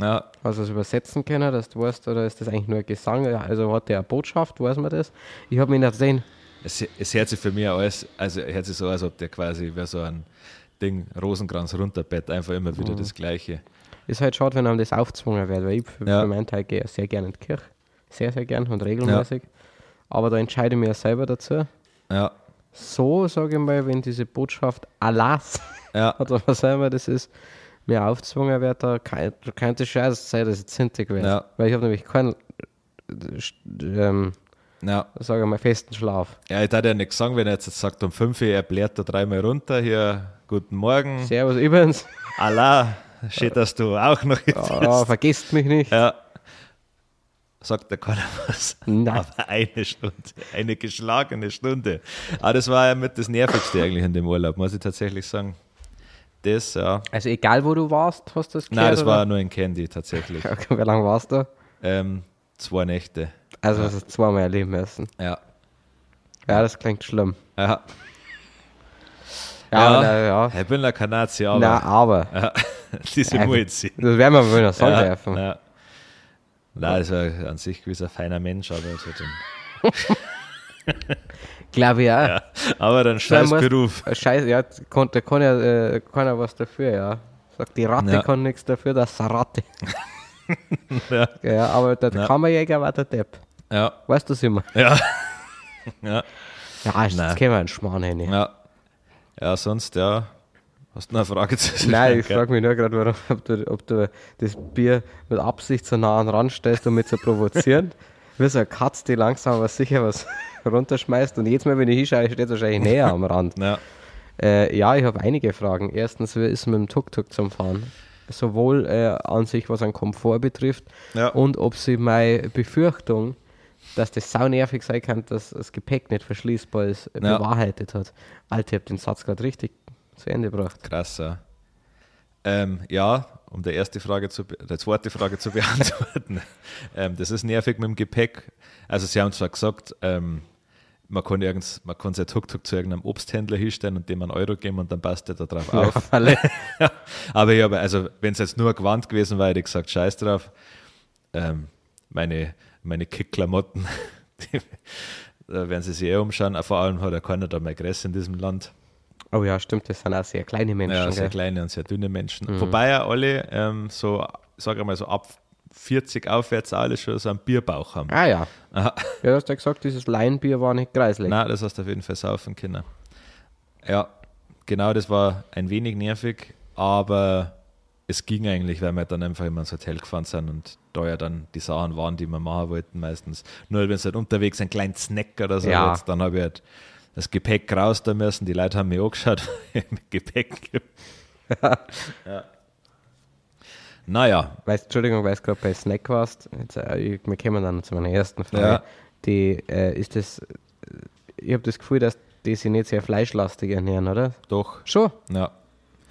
Ja, Hast du das übersetzen können, dass du weißt, oder ist das eigentlich nur Gesang? Ja, Also hat der eine Botschaft, weiß man das? Ich habe mich nicht gesehen. es, es hört sich für mich alles, also hört sich so, als ob der quasi wie so ein Ding Rosenkranz runterbett, einfach immer Mhm. wieder das Gleiche. Ist halt schade, wenn einem das aufgezwungen wird, weil ich für, Ja. für meinen Teil gehe sehr gerne in die Kirche. Sehr, sehr gern und regelmäßig. Aber da entscheide ich mich ja selber dazu. Ja, So, sage ich mal, wenn diese Botschaft Alas ja, [laughs] oder was auch immer das ist, mir aufgezwungen wird, da kann- könnte scheiße sein, dass ich zintig werde. Ja. Weil ich habe nämlich keinen, äh, ähm, ja. sage mal, festen Schlaf. Ja, ich hätte ja nicht sagen, wenn er jetzt sagt, um 5 Uhr, er blärt da dreimal runter, hier, guten Morgen, Servus übrigens. Allah, schön, dass du auch noch hier Ja, bist. [laughs] vergisst mich nicht. Ja. Sagt der keiner [laughs] was. Nein. Aber eine Stunde, eine geschlagene Stunde. Aber das war ja mit das Nervigste eigentlich in dem Urlaub, muss ich tatsächlich sagen. Das, ja. Also egal, wo du warst, hast du das gehört? Nein, das oder? war nur in Candy tatsächlich. [laughs] Okay, wie lange warst du? Ähm, zwei Nächte. Also hast du es zweimal erleben müssen. Ja. Ja, das klingt schlimm. Ja. Ja, aber na, ja. Ich bin ein Kanadier, aber Na, aber. [laughs] ja, diese Ja, Mulzi. Das werden wir wohl noch sagen Ja, dürfen. ja. Nein, das war an sich gewiss ein feiner Mensch, aber, so den, [laughs] Glaube ich auch. ja. aber dann Da scheiß muss- Beruf. Scheiße, ja, kann, da kann ja äh, keiner was dafür, ja. Sagt, die Ratte Ja. kann nichts dafür, das ist eine Ratte. [laughs] Ja. Ja, aber der Ja. Kammerjäger war der Depp. Ja, Weißt du das immer? [laughs] ja. ja. Ja, jetzt Nein. können wir einen Schmarrn hin. Ja. Ja, sonst, ja. Hast du noch eine Frage zu Nein, ich frage mich nur gerade, warum, ob du, ob du das Bier mit Absicht so nah an den Rand stellst, um mich zu provozieren. [laughs] Wie so eine Katze, die langsam aber sicher was [laughs] runterschmeißt. Und jedes Mal, wenn ich hinschaue, steht es wahrscheinlich näher am Rand. Ja. Äh, ja, ich habe einige Fragen. Erstens, wie ist es mit dem Tuk-Tuk zum Fahren? Sowohl äh, an sich, was an Komfort betrifft, Ja. und ob sie meine Befürchtung, dass das sau nervig sein kann, dass das Gepäck nicht verschließbar ist, Ja. bewahrheitet hat. Alter, ich habe den Satz gerade richtig zu Ende gebracht. Krass, ja. Ähm, ja, um die erste Frage zu, die zweite Frage zu [laughs] beantworten. ähm, das ist nervig mit dem Gepäck. Also sie haben zwar gesagt, ähm, man kann irgends, man kann sein Tuk-Tuk zu irgendeinem Obsthändler hinstellen und dem einen Euro geben und dann passt der da drauf [laughs] auf. [laughs] Ja, aber ich habe, also wenn es jetzt nur Gewand gewesen wäre, hätte ich gesagt, scheiß drauf. Ähm, meine meine Kick-Klamotten, da werden sie sich eh umschauen. Vor allem hat ja keiner da mehr Gress in diesem Land. Oh ja, stimmt, das sind auch sehr kleine Menschen. Ja, sehr gell? kleine und sehr dünne Menschen. Wobei ja alle ähm, so, sage mal so ab 40 aufwärts alle schon so einen Bierbauch haben. Ah ja. [laughs] Aha. Ja, du hast ja gesagt, dieses Laienbier war nicht kreislich. Nein, das hast du auf jeden Fall saufen können. Ja, genau, das war ein wenig nervig, aber es ging eigentlich, weil wir dann einfach immer ins Hotel gefahren sind und da ja dann die Sachen waren, die wir machen wollten meistens. Nur wenn es halt unterwegs ein kleinen Snack oder so Ja. jetzt, dann habe ich halt das Gepäck raus da müssen. Die Leute haben mich angeschaut, [laughs] mit Gepäck gibt. ja. Naja, Weißt, Entschuldigung, weil du gerade bei Snack warst. Jetzt, äh, wir kommen dann zu meiner ersten Frage. Ja. Die, äh, ist das, ich habe das Gefühl, dass die sich nicht sehr fleischlastig ernähren, oder? doch. Schon, Ja.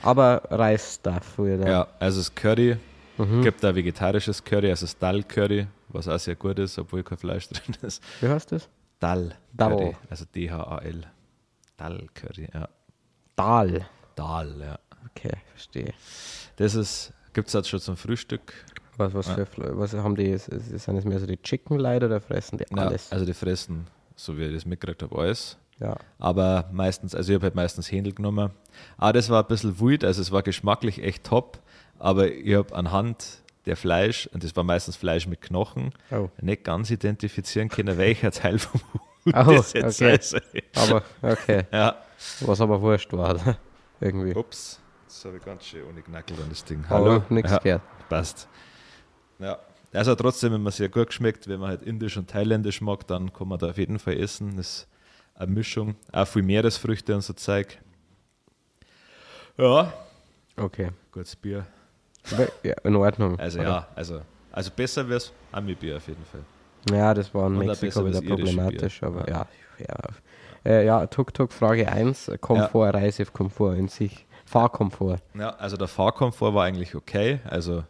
aber Reisstuff wieder. Ja, also das Curry, Mhm. gibt da vegetarisches Curry, also das Dal-Curry, was auch sehr gut ist, obwohl kein Fleisch drin ist. Wie heißt das? Dal. Dal. Curry, also D-H-A-L. Dal Curry, ja. Dal. Dal, ja. Okay, verstehe. Das ist, gibt es jetzt schon zum Frühstück. Was, was, Ja. für, was haben die? Sind es mehr so die Chicken Leute oder fressen die Ja, alles? also die fressen, so wie ich das mitgekriegt habe, alles. Ja. Aber meistens, also ich habe halt meistens Händel genommen. Aber das war ein bisschen wild, also es war geschmacklich echt top. Aber ich habe anhand der Fleisch, und das war meistens Fleisch mit Knochen, Oh. nicht ganz identifizieren können, welcher Teil vom Hut Oh, das jetzt okay. sein soll. Aber, okay. Ja. Was aber wurscht war. oder? Irgendwie. Ups, das habe ich ganz schön ohne Knackel an das Ding. Hallo, nichts ja, gehört. passt. Ja, also trotzdem, wenn man sehr gut geschmeckt, wenn man halt indisch und thailändisch mag, dann kann man da auf jeden Fall essen. Das ist eine Mischung, auch viel Meeresfrüchte und so Zeug. Ja, Okay. gutes Bier. Ja, in Ordnung. Also oder? ja, also, also besser wäre es Ami-Bier auf jeden Fall. Ja, das war in ein Mexiko wieder problematisch, aber ja. Ja, äh, ja Tuk-Tuk Frage 1, Komfort, Reisekomfort in sich. Fahrkomfort. Ja, also der Fahrkomfort war eigentlich okay, also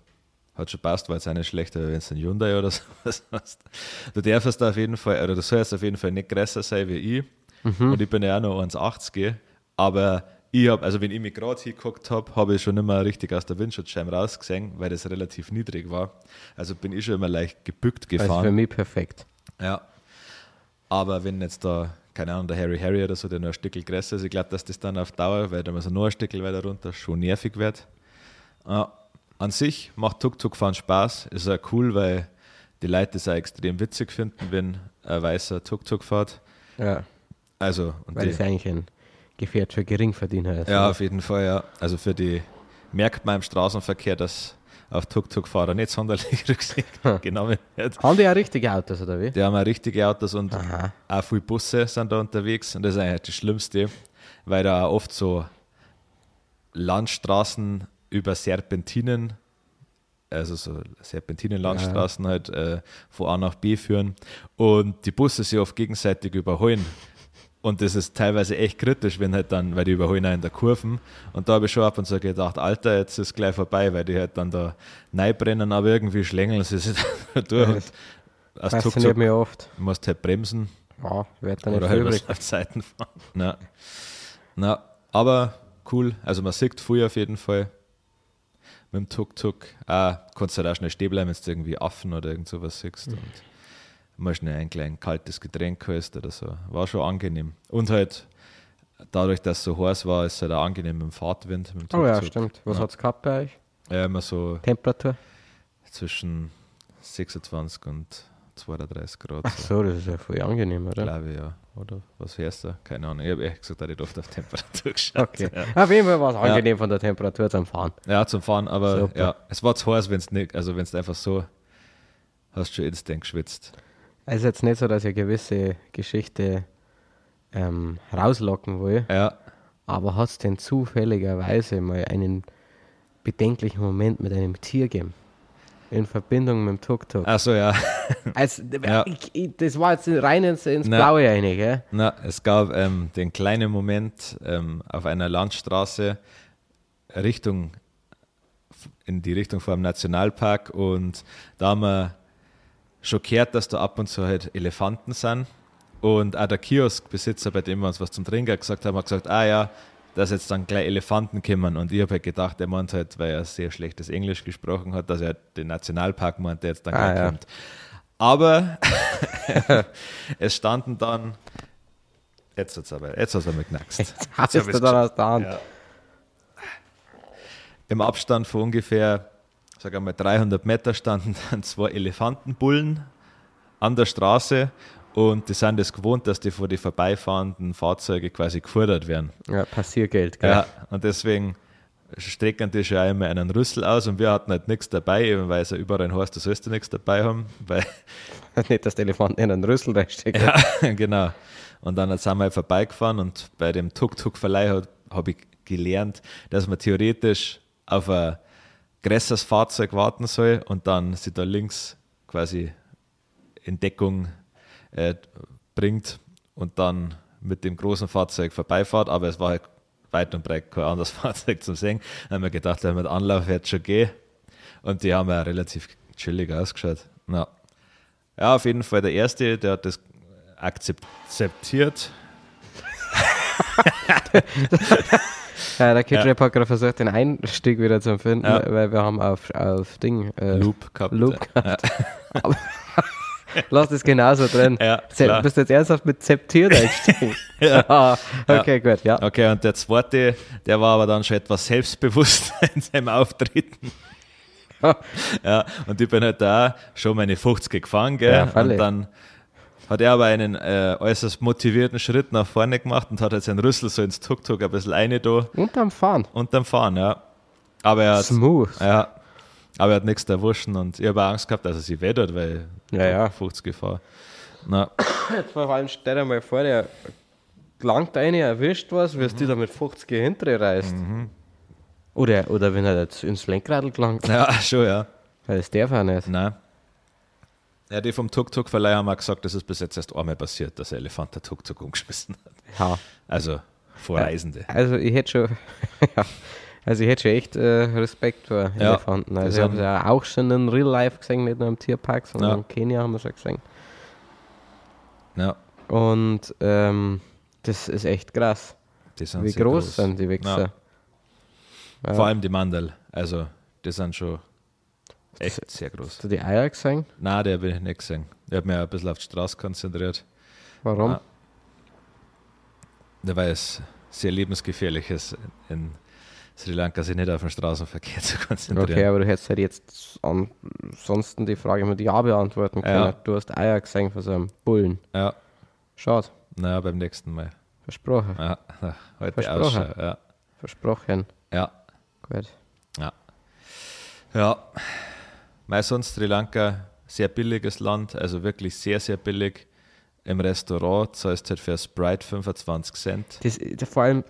hat schon passt, war jetzt nicht schlechter, wenn es ein Hyundai oder [laughs] sowas hast. Du darfst auf jeden Fall, oder du sollst auf jeden Fall nicht größer sein wie ich. Und ich bin ja auch noch 1,80, aber ich habe, also wenn ich mich gerade hingeguckt habe, habe ich schon immer richtig aus der Windschutzscheibe rausgesehen, weil das relativ niedrig war. Also bin ich schon immer leicht gebückt Also gefahren. für mich perfekt. Ja. Aber wenn jetzt da, keine Ahnung, der Harry Harry oder so, der nur ein Stückel größer ist, ich glaube, dass das dann auf Dauer, weil da muss er nur ein Stückel weiter runter, schon nervig wird. Äh, an sich macht Tuk-Tuk fahren Spaß, ist auch cool, weil die Leute es auch extrem witzig finden, wenn ein weißer Tuk-Tuk fährt. Ja, Also, und weil die, das eigentlich ein Gefährt für Geringverdiener ist. ja, oder? auf jeden Fall, ja. Also für die merkt man im Straßenverkehr, dass auf Tuk-Tuk-Fahrer nicht sonderlich [laughs] Rücksicht genommen wird. Haben die ja richtige Autos, oder wie? Die haben auch richtige Autos und Aha. auch viele Busse sind da unterwegs und das ist eigentlich das Schlimmste, weil da auch oft so Landstraßen über Serpentinen, also so Serpentinen-Landstraßen halt äh, von A nach B führen und die Busse sich oft gegenseitig überholen. Und das ist teilweise echt kritisch, wenn halt dann, weil die überholen auch in der Kurven. Und da habe ich schon ab und zu gedacht, Alter, jetzt ist gleich vorbei, weil die halt dann da brennen, aber irgendwie schlängeln sie sich [laughs] da durch. Ja, Und das Fasziniert Tuk-Tuk mich oft. musst halt bremsen Ja, wird dann nicht oder halt übrig. auf Seiten fahren. Na. Na, aber cool. Also man sieht viel auf jeden Fall mit dem Tuk-Tuk. Ah, kannst halt auch schnell stehen bleiben, wenn du irgendwie Affen oder irgend sowas siehst. Und mal schnell ein klein kaltes Getränk holst oder so. War schon angenehm. Und halt dadurch, dass es so heiß war, ist es halt auch angenehm mit dem Fahrtwind. Mit dem Oh ja, stimmt. Was Ja. hat's gehabt bei euch? Ja, immer so Temperatur? zwischen 26 und 32 Grad. Ach So. das ist ja voll angenehm, oder? Glaube ich, ja. Oder was hörst du? Keine Ahnung. Ich habe ehrlich gesagt auch nicht oft auf Temperatur [laughs] geschaut. Okay. Ja. Auf jeden Fall war es angenehm von der Temperatur zum Fahren. ja, zum Fahren, aber Super. ja, es war zu heiß, wenn es nicht, also wenn es einfach so hast schon instant geschwitzt. Es ist jetzt nicht so, dass ich eine gewisse Geschichte ähm, rauslocken will, Ja, aber hat es denn zufälligerweise mal einen bedenklichen Moment mit einem Tier gegeben? In Verbindung mit dem Tuk-Tuk. also ja. Also, [laughs] Ja. ich, ich, das war jetzt rein ins, ins Na. Blaue rein, gell? Na, es gab ähm, den kleinen Moment ähm, auf einer Landstraße Richtung in die Richtung vor dem Nationalpark und da haben wir schon gehört, dass da ab und zu halt Elefanten sind und auch der Kioskbesitzer, bei dem wir uns was zum Trinken gesagt haben, hat gesagt, ah ja, dass jetzt dann gleich Elefanten kommen und ich habe halt gedacht, er meint halt, weil er sehr schlechtes Englisch gesprochen hat, dass er den Nationalpark meint, der jetzt dann Ah, gleich ja. kommt. Aber [laughs] es standen dann Jetzt hat es aber, jetzt hat's aber geknackst. Hast hab du ich's da aus der Hand? Ja. Im Abstand von ungefähr, sag einmal, 300 Meter standen [laughs] dann zwei Elefantenbullen an der Straße und die sind es gewohnt, dass die vor die vorbeifahrenden Fahrzeuge quasi gefordert werden. Ja, Passiergeld, gell? Ja, und deswegen strecken die schon immer einen Rüssel aus und wir hatten halt nichts dabei, eben weil es ja überall heißt, du sollst du nichts dabei haben, weil [laughs] Nicht, dass der Elefant in einen Rüssel reinsteckt. Ja, [laughs] genau. Und dann sind wir halt vorbeigefahren und bei dem Tuk-Tuk-Verleih habe ich gelernt, dass man theoretisch auf ein größeres Fahrzeug warten soll und dann sie da links quasi in Deckung äh, bringt und dann mit dem großen Fahrzeug vorbeifahrt. Aber es war halt weit und breit kein anderes [laughs] Fahrzeug zum Sehen. Dann haben wir gedacht, mit Anlauf wird schon gehen. Und die haben ja relativ chillig ausgeschaut. Ja. Ja, auf jeden Fall der Erste, der hat das akzeptiert. [laughs] Ja, der Kidrap hat gerade versucht, den Einstieg wieder zu finden, Ja. weil wir haben auf, auf Ding äh, Loop gehabt. Loop gehabt. Aber [laughs] Lass das genauso drin. Ja, klar. Bist du jetzt ernsthaft mit Zeptier eingestiegen? [laughs] Ja. [laughs] Ah, okay, gut, ja. Okay, und der zweite, der war aber dann schon etwas selbstbewusst in seinem Auftreten. Ja, und ich bin halt da schon meine 50 gefahren, gell? Ja, und dann hat er aber einen äh, äußerst motivierten Schritt nach vorne gemacht und hat halt seinen Rüssel so ins Tuk-Tuk ein bisschen rein da Unterm Fahren. unterm Fahren, ja. Aber er hat, Smooth. ja, aber er hat nichts erwuschen und ich habe Angst gehabt, dass er sich wettert, weil Ja, ja. 50 gefahren. Na, Jetzt vor allem stell dir mal vor, der langt eine, erwischt was, wirst du da mit 50 hintere reißt. Mhm. Oder, oder wenn er jetzt ins Lenkrad gelangt, ja, schon, ja. weil das darf er nicht. Nein. Ja, die vom Tuk-Tuk-Verleih haben auch gesagt, das ist bis jetzt erst einmal passiert, dass ein Elefant der Tuk-Tuk umgeschmissen hat. Ja. Also vor Reisende. Also ich hätte schon, [laughs] ja, also ich hätte schon echt äh, Respekt vor Ja, Elefanten. Also ich habe haben- ja auch schon in Real Life gesehen, nicht nur im Tierpark, sondern Ja. in Kenia haben wir schon gesehen. Ja, Und ähm, das ist echt krass, wie sehr groß, sind die Wichser. Ja. Vor allem die Mandel. Also, die sind schon echt sehr groß. Hast du die Eier gesehen? Nein, der bin ich nicht gesehen. Ich habe mich ein bisschen auf die Straße konzentriert. Warum? Ah. Weil es sehr lebensgefährlich ist, in Sri Lanka sich nicht auf den Straßenverkehr [laughs] zu konzentrieren. Okay, aber du hättest halt jetzt ansonsten die Frage mit Ja beantworten können. Ja. Du hast Eier gesehen von so einem Bullen. Ja, Schade, naja, beim nächsten Mal. versprochen. Ja, [laughs] heute Versprochen. Ausschau. Ja, Versprochen. ja, Gut. ja. Ja, weil sonst Sri Lanka, sehr billiges Land, also wirklich sehr, sehr billig. Im Restaurant zahlst du halt für Sprite 25 Cent. Das, vor allem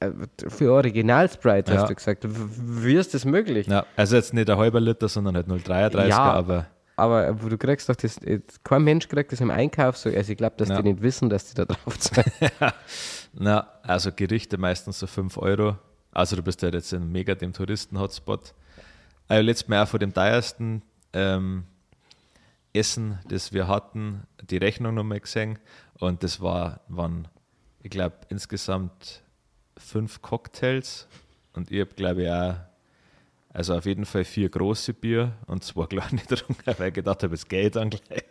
äh, für Original Sprite, hast Ja. du gesagt. Wie ist das möglich? Ja, also jetzt nicht ein halber Liter, sondern halt 0,33er, Ja. aber Aber äh, du kriegst doch das, äh, kein Mensch kriegt das im Einkauf so. Also ich glaube, dass Ja. die nicht wissen, dass die da drauf zahlen. [laughs] Na, also Gerichte meistens so 5 Euro. Also du bist ja jetzt in mega dem Touristen-Hotspot. Also letztes Mal auch von dem teuersten ähm, Essen, das wir hatten, die Rechnung nochmal gesehen. Und das war, waren, ich glaube, insgesamt fünf Cocktails. Und ich habe, glaube ich, auch, also auf jeden Fall vier große Bier und zwei kleine [laughs] getrunken, weil ich gedacht habe, es geht dann gleich.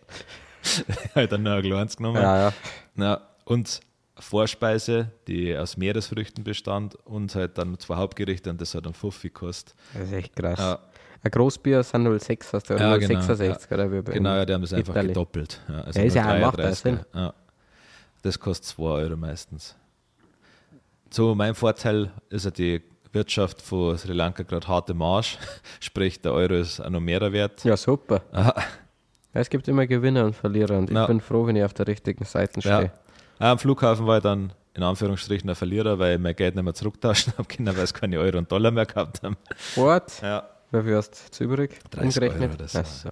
[laughs] ich habe dann noch ein kleines genommen. ja, ja. Na, und Vorspeise, die aus Meeresfrüchten bestand und halt dann zwei Hauptgerichte und das hat dann Fuffi gekostet. Das ist echt krass. Ja. Ein Großbier sind 0,6, hast du, oder Ja, 0,66 genau, oder wie bei Genau, ja, die haben das einfach gedoppelt. Ja, also Ja, ist ja auch 0,33er. machbar, Sinn. Ja. Das kostet 2 Euro meistens. So, mein Vorteil ist ja die Wirtschaft von Sri Lanka gerade harte Marsch, [laughs] sprich der Euro ist auch noch mehr wert. Ja, super. Aha. Es gibt immer Gewinner und Verlierer und ich Ja. bin froh, wenn ich auf der richtigen Seite stehe. Am Flughafen war ich dann in Anführungsstrichen ein Verlierer, weil ich mein Geld nicht mehr zurücktauschen [laughs] habe können, weil es keine Euro und Dollar mehr gehabt haben. What? Ja. Wie hast du übrig? 30 umgerechnet? Euro oder so. Ach so.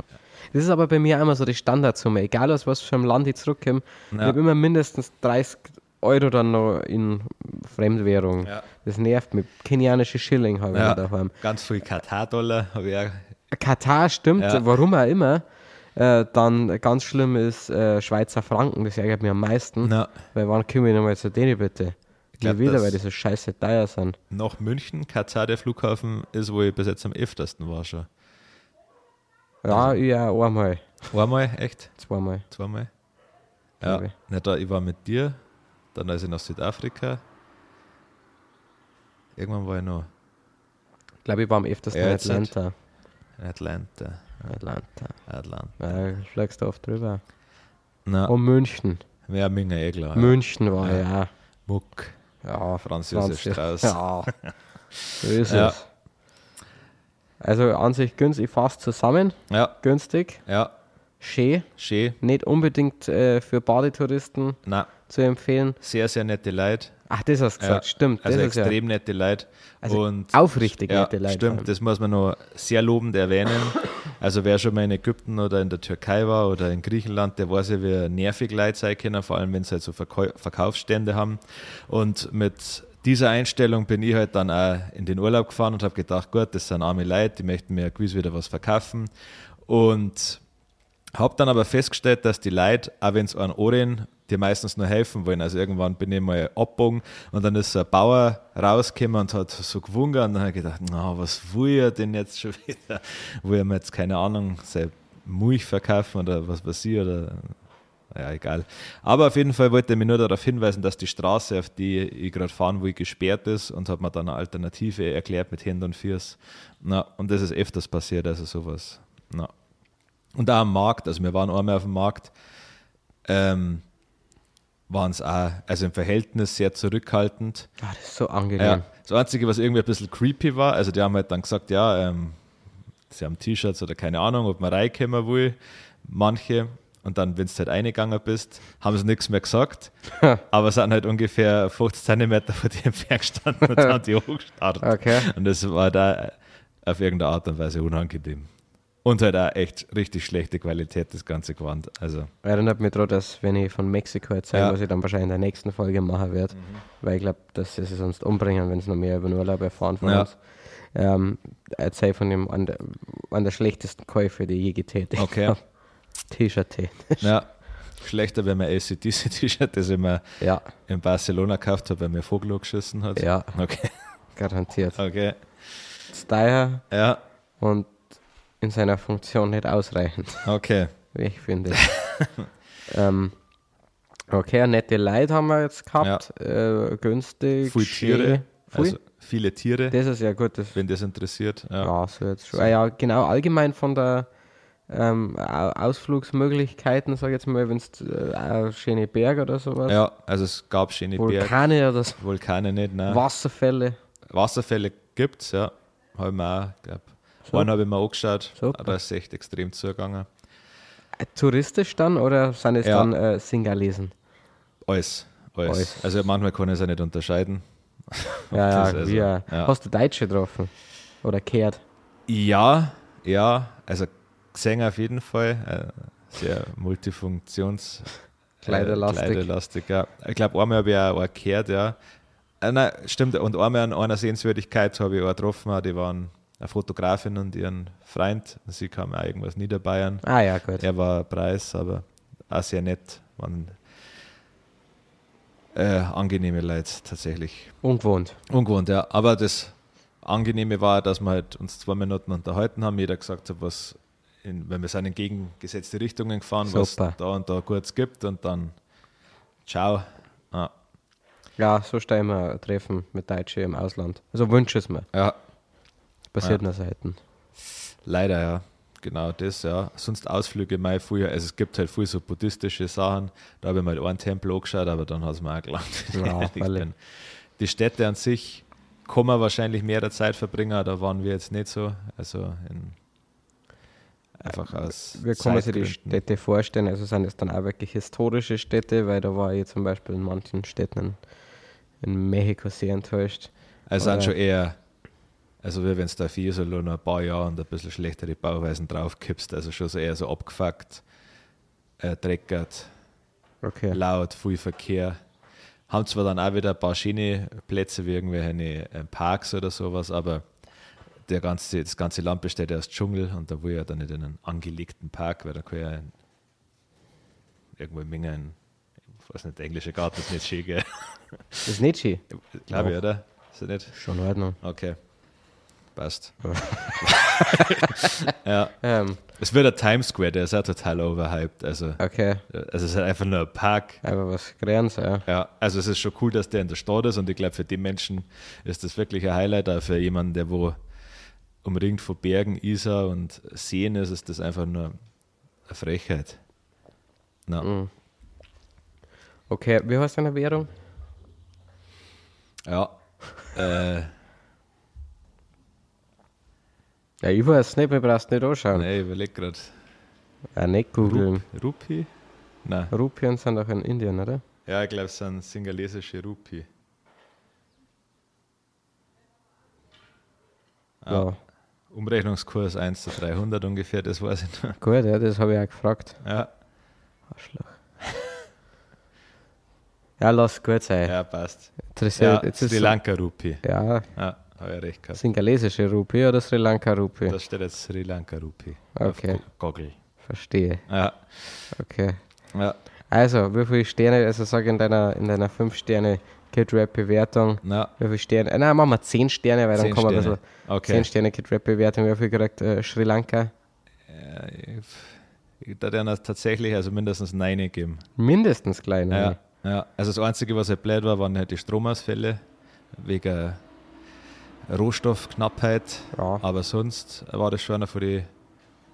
Das ist aber bei mir immer so die Standardsumme. Egal aus was für einem Land ich zurückkomme, ich Ja. habe immer mindestens 30 Euro dann noch in Fremdwährung. Ja. Das nervt mich. Kenianische Schilling habe ich Ja, daheim. ganz viel Katar-Dollar habe ich auch. Katar stimmt, Ja. warum auch immer. Äh, dann ganz schlimm ist äh, Schweizer Franken, das ärgert mich am meisten. Na, Weil wann komme ich nochmal zu denen bitte? glaub, Nie wieder, weil die so scheiße teuer sind. nach München, Katar, der Flughafen, ist, wo ich bis jetzt am öftersten war schon. Ja, ja, einmal, Einmal, echt? zweimal. Zweimal? Ja, Glaub ich. nicht da, ich war mit dir, dann als ich nach Südafrika. Irgendwann war ich noch Ich glaube, ich war am öftersten Ja, in Atlanta. in Atlanta. Atlanta. Atlanta. Ja, fliegst du oft drüber. Na, Und München. ja, Minga eh klar. ja. München war ja. ja. Muck. Ja, Franz Josef Strauß. Ja, so ist [laughs] Ja. es. Also an sich günstig, fast zusammen, Ja, günstig, ja, schön, schön. nicht unbedingt äh, für Badetouristen Na, zu empfehlen. sehr, sehr nette Leute. Ach, das hast du gesagt, Ja, stimmt. Also extrem nette Leute. Also und aufrichtig ja, nette Leute. Stimmt, das muss man noch sehr lobend erwähnen. [laughs] Also wer schon mal in Ägypten oder in der Türkei war oder in Griechenland, der weiß ja, wie nervig Leute sein können, vor allem wenn sie halt so Verkäu Verkaufsstände haben. Und mit dieser Einstellung bin ich halt dann auch in den Urlaub gefahren und habe gedacht, gut, das sind arme Leute, die möchten mir gewiss wieder was verkaufen. Und habe dann aber festgestellt, dass die Leute, auch wenn sie einen Ohren die meistens nur helfen wollen. Also irgendwann bin ich mal abgebogen und dann ist ein Bauer rausgekommen und hat so gewungen und dann habe ich gedacht, na, was will er denn jetzt schon wieder? Will er mir jetzt, keine Ahnung, seine Milch verkaufen oder was weiß ich oder ja, egal. Aber auf jeden Fall wollte ich mich nur darauf hinweisen, dass die Straße, auf die ich gerade fahren will, gesperrt ist und hat mir dann eine Alternative erklärt mit Händen und Fürs. Na, und das ist öfters passiert, also sowas. Na. Und auch am Markt, also wir waren einmal auf dem Markt, ähm, waren es auch, also im Verhältnis sehr zurückhaltend. Ah, das ist so angenehm. Ja, das Einzige, was irgendwie ein bisschen creepy war, also die haben halt dann gesagt, ja, ähm, sie haben T-Shirts oder keine Ahnung, ob man reinkommen will, manche. Und dann, wenn du halt eingegangen bist, haben sie nichts mehr gesagt, aber sind halt ungefähr 50 Zentimeter von dir entfernt [laughs] gestanden und [laughs] haben die hochgestartet. Okay. Und das war da auf irgendeine Art und Weise unangenehm. Und halt auch echt richtig schlechte Qualität, das ganze Gewand. Also, Erinnert mich daran, dass wenn ich von Mexiko erzähle, Ja. was ich dann wahrscheinlich in der nächsten Folge machen werde, weil ich glaube, dass sie sich sonst umbringen, wenn sie noch mehr über den Urlaub erfahren von Ja. uns. Ähm, erzähl von dem an der, an der schlechtesten Käufe, die ich je getätigt Okay. habe. T-Shirt. ja, schlechter wäre mein ACDC-T-Shirt, [laughs] das ich mir Ja, in Barcelona gekauft habe, weil mir Vogel geschissen hat. ja, Okay, garantiert. okay. Steyr Ja, und in seiner Funktion nicht ausreichend, okay. ich finde. [laughs] ähm, okay, nette Leute haben wir jetzt gehabt. Äh, günstig. Viele Tiere. Viel? also viele Tiere, das ist ja gut. Das, wenn das interessiert. Ja. ja, so jetzt schon. Ah, ja, genau, allgemein von der ähm, Au- Ausflugsmöglichkeiten, sag ich jetzt mal, wenn es äh, schöne Berge oder sowas, Ja, also es gab schöne Berge, Vulkane oder so, Vulkane nicht, nein. Wasserfälle. Wasserfälle gibt es, ja. Habe ich mir auch, glaube So. Einen habe ich mir angeschaut, Super. aber es ist echt extrem zugegangen. Äh, Touristisch dann oder sind es Ja. dann äh, Singalesen? Alles, alles. Alles. Also manchmal kann ich es auch nicht unterscheiden. [laughs] Ja, ja, also- ja. Hast du Deutsche getroffen? Oder kehrt? Ja, ja, also gesehen auf jeden Fall. Äh, sehr multifunktions Kleiderlastig. Äh, kleiderlastig, ja. Ich glaube, einmal habe ich auch einen gehört, ja. Äh, nein, stimmt. Und einmal an einer Sehenswürdigkeit habe ich auch getroffen, die waren eine Fotografin und ihren Freund. Sie kam auch irgendwas Niederbayern. Ah ja, gut. Er war Preis, aber auch sehr nett. Waren äh, angenehme Leute tatsächlich. Ungewohnt. Ungewohnt, ja. Aber das Angenehme war, dass wir halt uns zwei Minuten unterhalten haben, jeder gesagt hat, was, in, wenn wir sind in gegengesetzte Richtungen gefahren, Super. was da und da kurz gibt und dann ciao. Ah, Ja, so stellen wir ein Treffen mit Deutschen im Ausland. Also wünsche es mir. ja, Passiert Ja. nur selten. leider ja. Genau das, ja. Sonst Ausflüge mal früher, also es gibt halt viel so buddhistische Sachen. Da habe ich mal einen Tempel angeschaut, aber dann hat es mir auch gelangt. Ja. [laughs] Die Städte an sich kann man wahrscheinlich mehr der Zeit verbringen, da waren wir jetzt nicht so. Also in, einfach aus. Wie kann man sich die. Städte vorstellen? Also sind es dann auch wirklich historische Städte, weil da war ich zum Beispiel in manchen Städten in, in Mexiko sehr enttäuscht. Also Oder- sind schon eher, also wie wenn es da vier so nur noch ein paar Jahre und ein bisschen schlechtere Bauweisen draufkippst, also schon so eher so abgefuckt, äh, dreckert, Okay. laut, viel Verkehr. Haben zwar dann auch wieder ein paar schöne Plätze wie irgendwelche äh, Parks oder sowas, aber der ganze, das ganze Land besteht ja aus Dschungel und da will ja dann nicht in einen angelegten Park, weil da kann ja in, irgendwo in Mingen, ich weiß nicht, der englische Garten ist nicht schön, gell? Das ist nicht schön. Glaube ich, oder? Ist er nicht? Schon in Ordnung. Okay. Passt. [laughs] ja. Ähm, Es wird der Times Square, der ist auch total overhyped. Also, okay, also es ist halt einfach nur ein Park. aber was gelernt, ja. Ja, also es ist schon cool, dass der in der Stadt ist und ich glaube, für die Menschen ist das wirklich ein Highlight. Auch für jemanden, der wo umringt von Bergen, Isar und Seen ist, ist das einfach nur eine Frechheit. Na, Mhm. Okay, wie heißt deine Währung? Ja. äh, Ja, ich weiß nicht, wir brauchst nicht anschauen. nee, ich überlege gerade. Ja, nicht googeln. Rupi? Nein. Rupien sind doch in Indien, oder? Ja, ich glaube, es sind singalesische Rupi. Ja. Umrechnungskurs 1 zu 300 ungefähr, das weiß ich noch. Gut, ja, das habe ich auch gefragt. Ja, Arschloch. ja, lass gut sein. ja passt. Interessiert, Ja, Sri Lanka Rupi. Ja, Ja, habe ich recht gehabt. singalesische Rupie oder Sri Lanka Rupie? Da steht jetzt Sri Lanka Rupi. Okay. Goggle. Verstehe. Ja, Okay. ja. Also, wie viele Sterne, also sag in deiner, in deiner 5 Sterne Kid Rap Bewertung, Na, wie viele Sterne, nein, machen wir 10 Sterne, weil dann kann man ein bisschen, okay. 10 Sterne Kid Rap Bewertung, wie viel kriegt äh, Sri Lanka? Äh, ich denen tatsächlich also mindestens Nein geben. Mindestens klein. Ja, ja. Also das Einzige, was halt blöd war, waren halt die Stromausfälle wegen Rohstoffknappheit. Ja. Aber sonst war das schon einer von den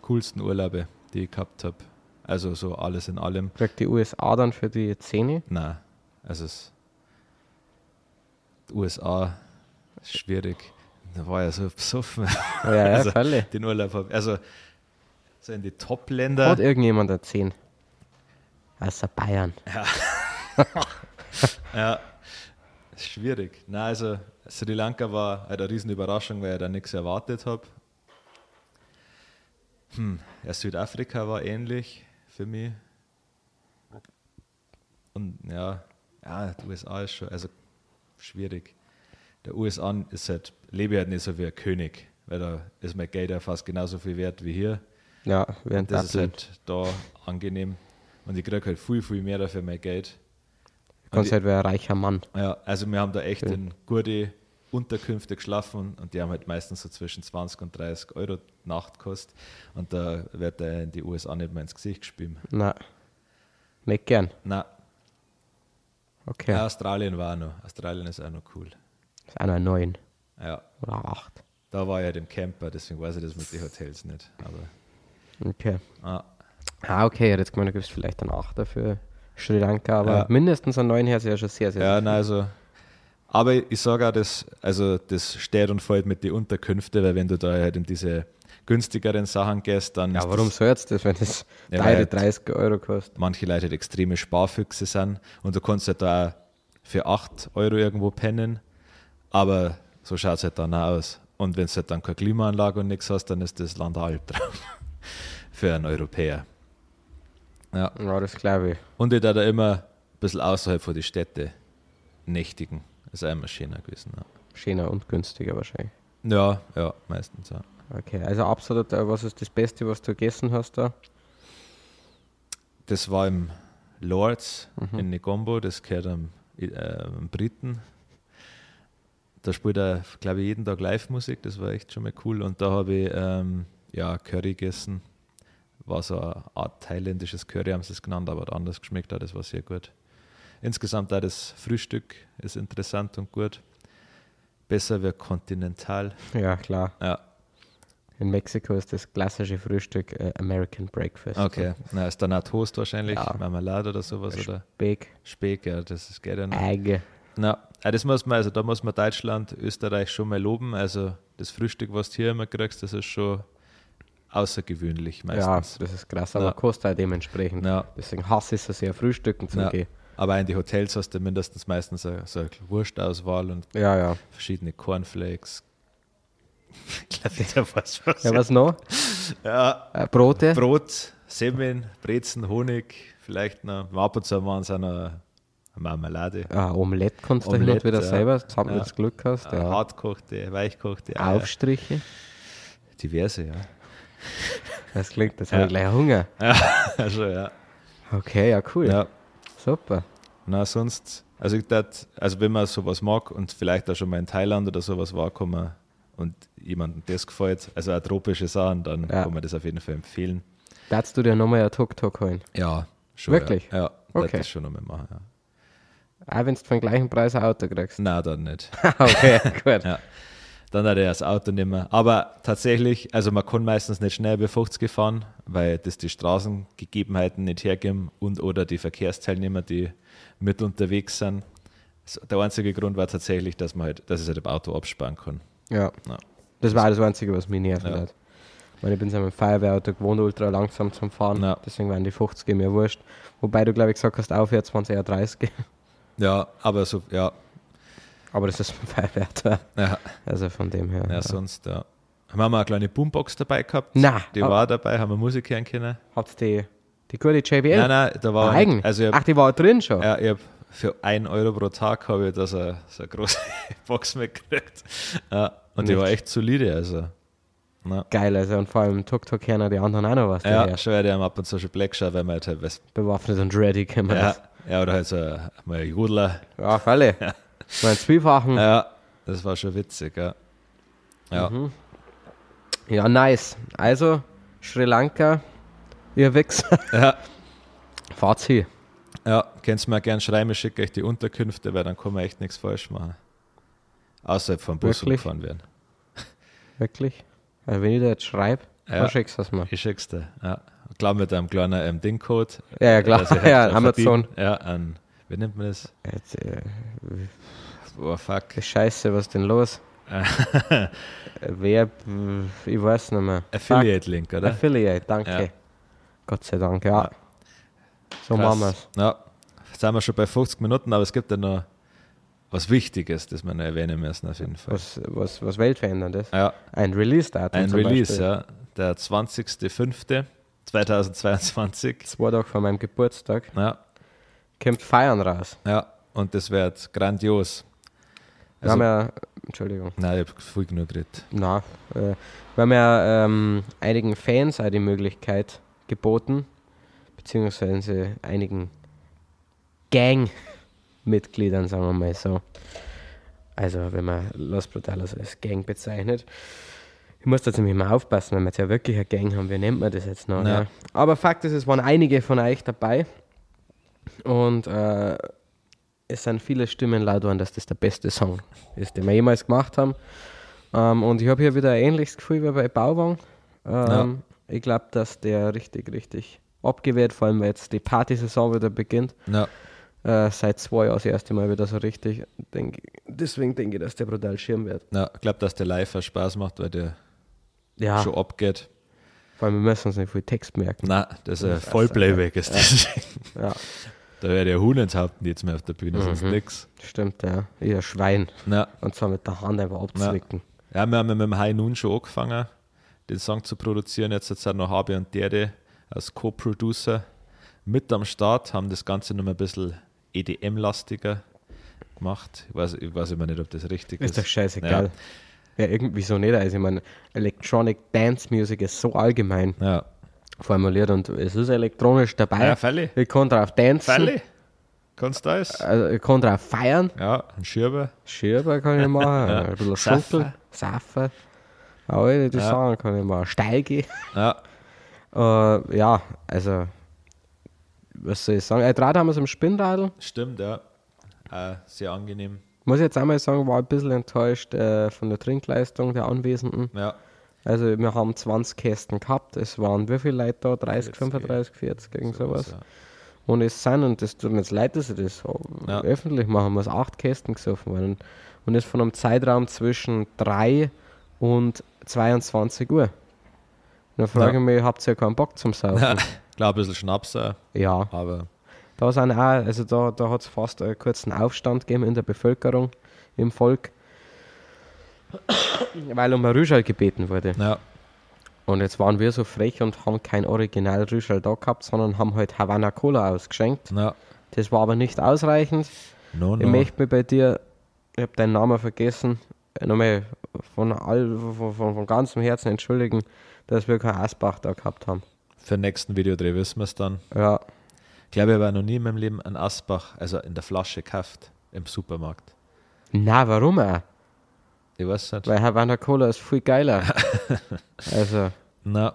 coolsten Urlaube, die ich gehabt habe. Also so alles in allem. Kriegt die USA dann für die 10? Nein, also es USA ist schwierig. Da war ja so besoffen. Ja, ja, [laughs] Also, völlig. Den Urlaub hab. Also so in die Hat Top-Länder. irgendjemand eine 10? Außer Bayern. Ja, [laughs] ist schwierig. Nein, also Sri Lanka war halt eine riesen Überraschung, weil ich da nichts erwartet habe. Hm, ja, Südafrika war ähnlich für mich. Und ja, ja, die USA ist schon, also schwierig. Der USA ist halt, lebe ich halt nicht so wie ein König, weil da ist mein Geld ja fast genauso viel wert wie hier. Ja, während Das ist halt da angenehm. Und ich kriege halt viel, viel mehr dafür mein Geld. Kannst halt wie ein reicher Mann. Ja, also wir haben da echt Okay. in gute Unterkünfte geschlafen und die haben halt meistens so zwischen 20 und 30 Euro die Nacht gekostet. Und da wird der in die USA nicht mehr ins Gesicht gespielt. Na, nicht gern. Na, Okay. ja. Australien war auch noch. Australien ist auch noch cool. Ist einer neun Ja, oder acht. da war ich halt im Camper, deswegen weiß ich das mit den Hotels nicht. Aber Okay. ah, Ah, okay, jetzt gemeint, du gibst vielleicht einen Achter für Sri Lanka, aber Ja. mindestens einen neun her ist ja schon sehr, sehr ja, nein, also. Aber ich sage auch, dass, also das steht und fällt mit den Unterkünften, weil wenn du da halt in diese günstigeren Sachen gehst, dann Ja, warum soll jetzt das, wenn das Ja, weil- 30 Euro kostet? manche Leute halt extreme Sparfüchse sind und du kannst halt da auch für 8 Euro irgendwo pennen, aber so schaut es halt dann auch aus. Und wenn du halt dann keine Klimaanlage und nichts hast, dann ist das Land ein Albtraum [laughs] für einen Europäer. Ja. Ja, das glaube ich. Und ich da da immer ein bisschen außerhalb von die Städte nächtigen. ist auch immer schöner gewesen. Schöner und günstiger wahrscheinlich. Ja, ja, ja meistens ja. Okay, also absolut, äh, was ist das Beste, was du gegessen hast da? Das war im Lords in Negombo, das gehört am, äh, am Briten. Da spielt er, glaube ich, jeden Tag Live-Musik, das war echt schon mal cool. Und da habe ich ähm, ja, Curry gegessen. War so eine Art thailändisches Curry, haben sie es genannt, aber hat anders geschmeckt, hat. das war sehr gut. Insgesamt auch das Frühstück ist interessant und gut. Besser wie kontinental. Ja, klar. Ja, In Mexiko ist das klassische Frühstück äh, American Breakfast. okay. Na, ist dann auch Toast wahrscheinlich, Ja. Marmelade oder sowas oder Speck, Speck, ja, das ist geht ja noch. Eigen. Na, ja, das muss man, also da muss man Deutschland, Österreich schon mal loben. Also das Frühstück, was du hier immer kriegst, das ist schon außergewöhnlich Ja, meistens. das ist krass, aber Ja. kostet auch dementsprechend. Ja. Deswegen hasse ich es so sehr, Frühstücken zu Ja. gehen. Aber in die Hotels hast du mindestens meistens so, so eine Wurstauswahl und Ja, ja. verschiedene Cornflakes. [laughs] ich glaube, jeder weiß was. Ja, was noch? Ja, Äh, Brote? Brot, Semmeln, Brezen, Honig, vielleicht noch. Ab und zu waren es auch noch eine Marmelade. Ah, Omelette kannst du hin und wieder ja. selber, zusammen Ja. das Glück hast. Ja. Ja. Hartkochte, weichkochte Eier. Aufstriche. Diverse, ja. Das klingt, das Ja. habe ich gleich Hunger. Ja, [laughs] also ja. Okay, ja, cool. ja. Super. Na, sonst, also ich tat, also wenn man sowas mag und vielleicht auch schon mal in Thailand oder sowas war, kann man und jemandem das gefällt, also auch tropische Sachen, dann Ja. kann man das auf jeden Fall empfehlen. Darfst du dir nochmal ein Tuk-Tuk holen? Ja, schon. Wirklich? Ja, ja okay. das schon nochmal machen. Ja. Auch wenn du für den gleichen Preis ein Auto kriegst. Nein, dann nicht. [laughs] okay, [laughs] gut. Ja. Dann hat er das Auto nicht mehr. Aber tatsächlich, also man kann meistens nicht schnell über 50 fahren, weil das die Straßengegebenheiten nicht hergeben und oder die Verkehrsteilnehmer, die mit unterwegs sind. Der einzige Grund war tatsächlich, dass man halt, dass ich halt im Auto absparen kann. Ja. Ja. Das war das Einzige, was mich nervt Ja. hat. Weil ich bin so mit dem Feuerwehrauto gewohnt, ultra langsam zum Fahren. Ja. Deswegen waren die 50 mir wurscht. Wobei du, glaube ich, gesagt hast, aufwärts waren es eher 30. Ja, aber so, ja, Aber das ist [laughs] ein Feuerwehrauto. ja, Also von dem her. ja, sonst, ja. Haben wir eine kleine Boombox dabei gehabt? Na, Die ah. war dabei, haben wir Musik hören können. Hat die, die gute JBL? Nein, nein, da war Ah, eigen. also hab, Ach, die war drin schon. ja, ich hab für 1 Euro pro Tag habe ich da so, eine große [laughs] Box mitgekriegt. Ja, und die Nicht. war echt solide, also. Na. geil. Also, und vor allem Tuk Tuk hören die anderen auch noch was. Ja, schon werde ich ab und zu schon Black schauen, wenn man halt was. Bewaffnet und ready können wir Ja, das. ja, oder halt so mal ein Jodler. Ja, auf alle. Mein Zwiefachen. Ja, das war schon witzig, ja. Ja, Mhm. Ja, nice. Also, Sri Lanka, ihr Wichser. ja, Fahrt hin. ja. Könnt ihr mir gerne schreiben, ich schicke euch die Unterkünfte, weil dann kann man echt nichts falsch machen. Außerhalb vom Bus Wirklich? umgefahren werden. Wirklich? Also, wenn ich dir jetzt schreibe, Ja. dann schickst du es mir. Ich schick's dir, ja. Klar mit einem kleinen ähm, Ding-Code. Ja, ja, klar. ich [laughs] Ja, Amazon. verdiene. Ja, an, wie nennt man das? Jetzt, äh, Oh, fuck. das Scheiße, was denn los? [laughs] Wer, ich weiß nicht mehr. Affiliate-Link, oder? Affiliate, danke. Ja. Gott sei Dank, ja. Ja. So machen wir es. Ja, jetzt sind wir schon bei 50 Minuten, aber es gibt ja noch was Wichtiges, das wir noch erwähnen müssen auf jeden Fall. Was, was, was weltveränderndes. Ja, Ein Release-Datum. ein Release, Beispiel. ja. Der 20.05.2022. Zwei Tage vor meinem Geburtstag. Ja, Kommt Feiern raus. ja, und das wird grandios. Wir Also, haben ja, Entschuldigung, nein, ich habe viel genug geredet. na, äh, wir haben ja ähm, einigen Fans auch die Möglichkeit geboten, beziehungsweise einigen Gang-Mitgliedern, sagen wir mal so. Also, wenn man Los Brutalos als Gang bezeichnet. Ich muss da ziemlich mal aufpassen, wenn wir jetzt ja wirklich eine Gang haben. Wie nennt man das jetzt noch? Ja. Aber Fakt ist, es waren einige von euch dabei. Und äh, es sind viele Stimmen laut worden, dass das der beste Song ist, den wir jemals gemacht haben. Ähm, und ich habe hier wieder ein ähnliches Gefühl wie bei Bauwang. Ähm, Ich glaube, dass der richtig, richtig abgewehrt, vor allem weil jetzt die Partysaison wieder beginnt. Ja, Äh, seit zwei Jahren das erste Mal wieder so richtig. Denk, deswegen denke ich, dass der brutal schirm wird. ja ich glaube, dass der live Spaß macht, weil der Ja, schon abgeht. vor allem wir müssen uns nicht viel Text merken. Nein, das ist ein Das ist Vollplayback. Ist das. Ja, Da wäre der Huhn enthaupten jetzt mehr auf der Bühne, sonst Mhm. nix. stimmt, ja. Ein Schwein. Na, Und zwar mit der Hand einfach abzwicken. Ja, wir haben ja mit dem High Noon schon angefangen, den Song zu produzieren. Jetzt sind noch Habe und Derde als Co-Producer mit am Start, haben das Ganze noch mal ein bisschen EDM-lastiger gemacht. Ich weiß, ich weiß immer nicht, ob das richtig ist. Ist doch scheißegal. Ja. irgendwie so nicht. Also ich meine, Electronic Dance Music ist so allgemein Ja, formuliert und es ist elektronisch dabei. ja Fälle. ich kann drauf tanzen. Fälle. Kannst du das? Also ich kann drauf feiern. Ja, ein Schirber. Schirber kann ich machen. [laughs] Ja. Ein bisschen. Schunkel. Saffen. Alle die Ja. Sachen kann ich machen. Steil gehen. Ja, [laughs] Äh, ja, also, was soll ich sagen? Äh, Draht haben wir es im Spinnradl. stimmt, ja. Äh, sehr angenehm. Muss ich jetzt einmal sagen, war ein bisschen enttäuscht äh, von der Trinkleistung der Anwesenden. Ja, Also, wir haben 20 Kästen gehabt. Es waren wie viele Leute da? 30, 40, 35, 40, irgend sowas. ja. Und es sind, und das tut mir jetzt leid, dass ich das Ja. öffentlich machen muss, acht Kästen gesoffen worden. Und es von einem Zeitraum zwischen 3 und 22 Uhr. Und dann frage Ja. ich mich, habt ihr keinen Bock zum Saufen? Ja, [laughs] klar, ein bisschen Schnaps, ja. aber Da sind auch, also da, da hat es fast einen kurzen Aufstand gegeben in der Bevölkerung, im Volk, weil um ein Rüschel gebeten wurde. ja, Und jetzt waren wir so frech und haben kein Original Rüschel da gehabt, sondern haben halt Havana Cola ausgeschenkt. ja. Das war aber nicht ausreichend. No, Ich no. möchte mich bei dir, ich habe deinen Namen vergessen, äh, nochmal von, all, von, von, von ganzem Herzen entschuldigen, dass wir kein Asbach da gehabt haben. Für den nächsten Videodreh wissen wir es dann. Ja, Ich glaube, ich habe noch nie in meinem Leben einen Asbach, also in der Flasche gekauft, im Supermarkt. na warum auch? Ich weiß nicht. Weil Havana Cola ist viel geiler. [laughs] also, Na,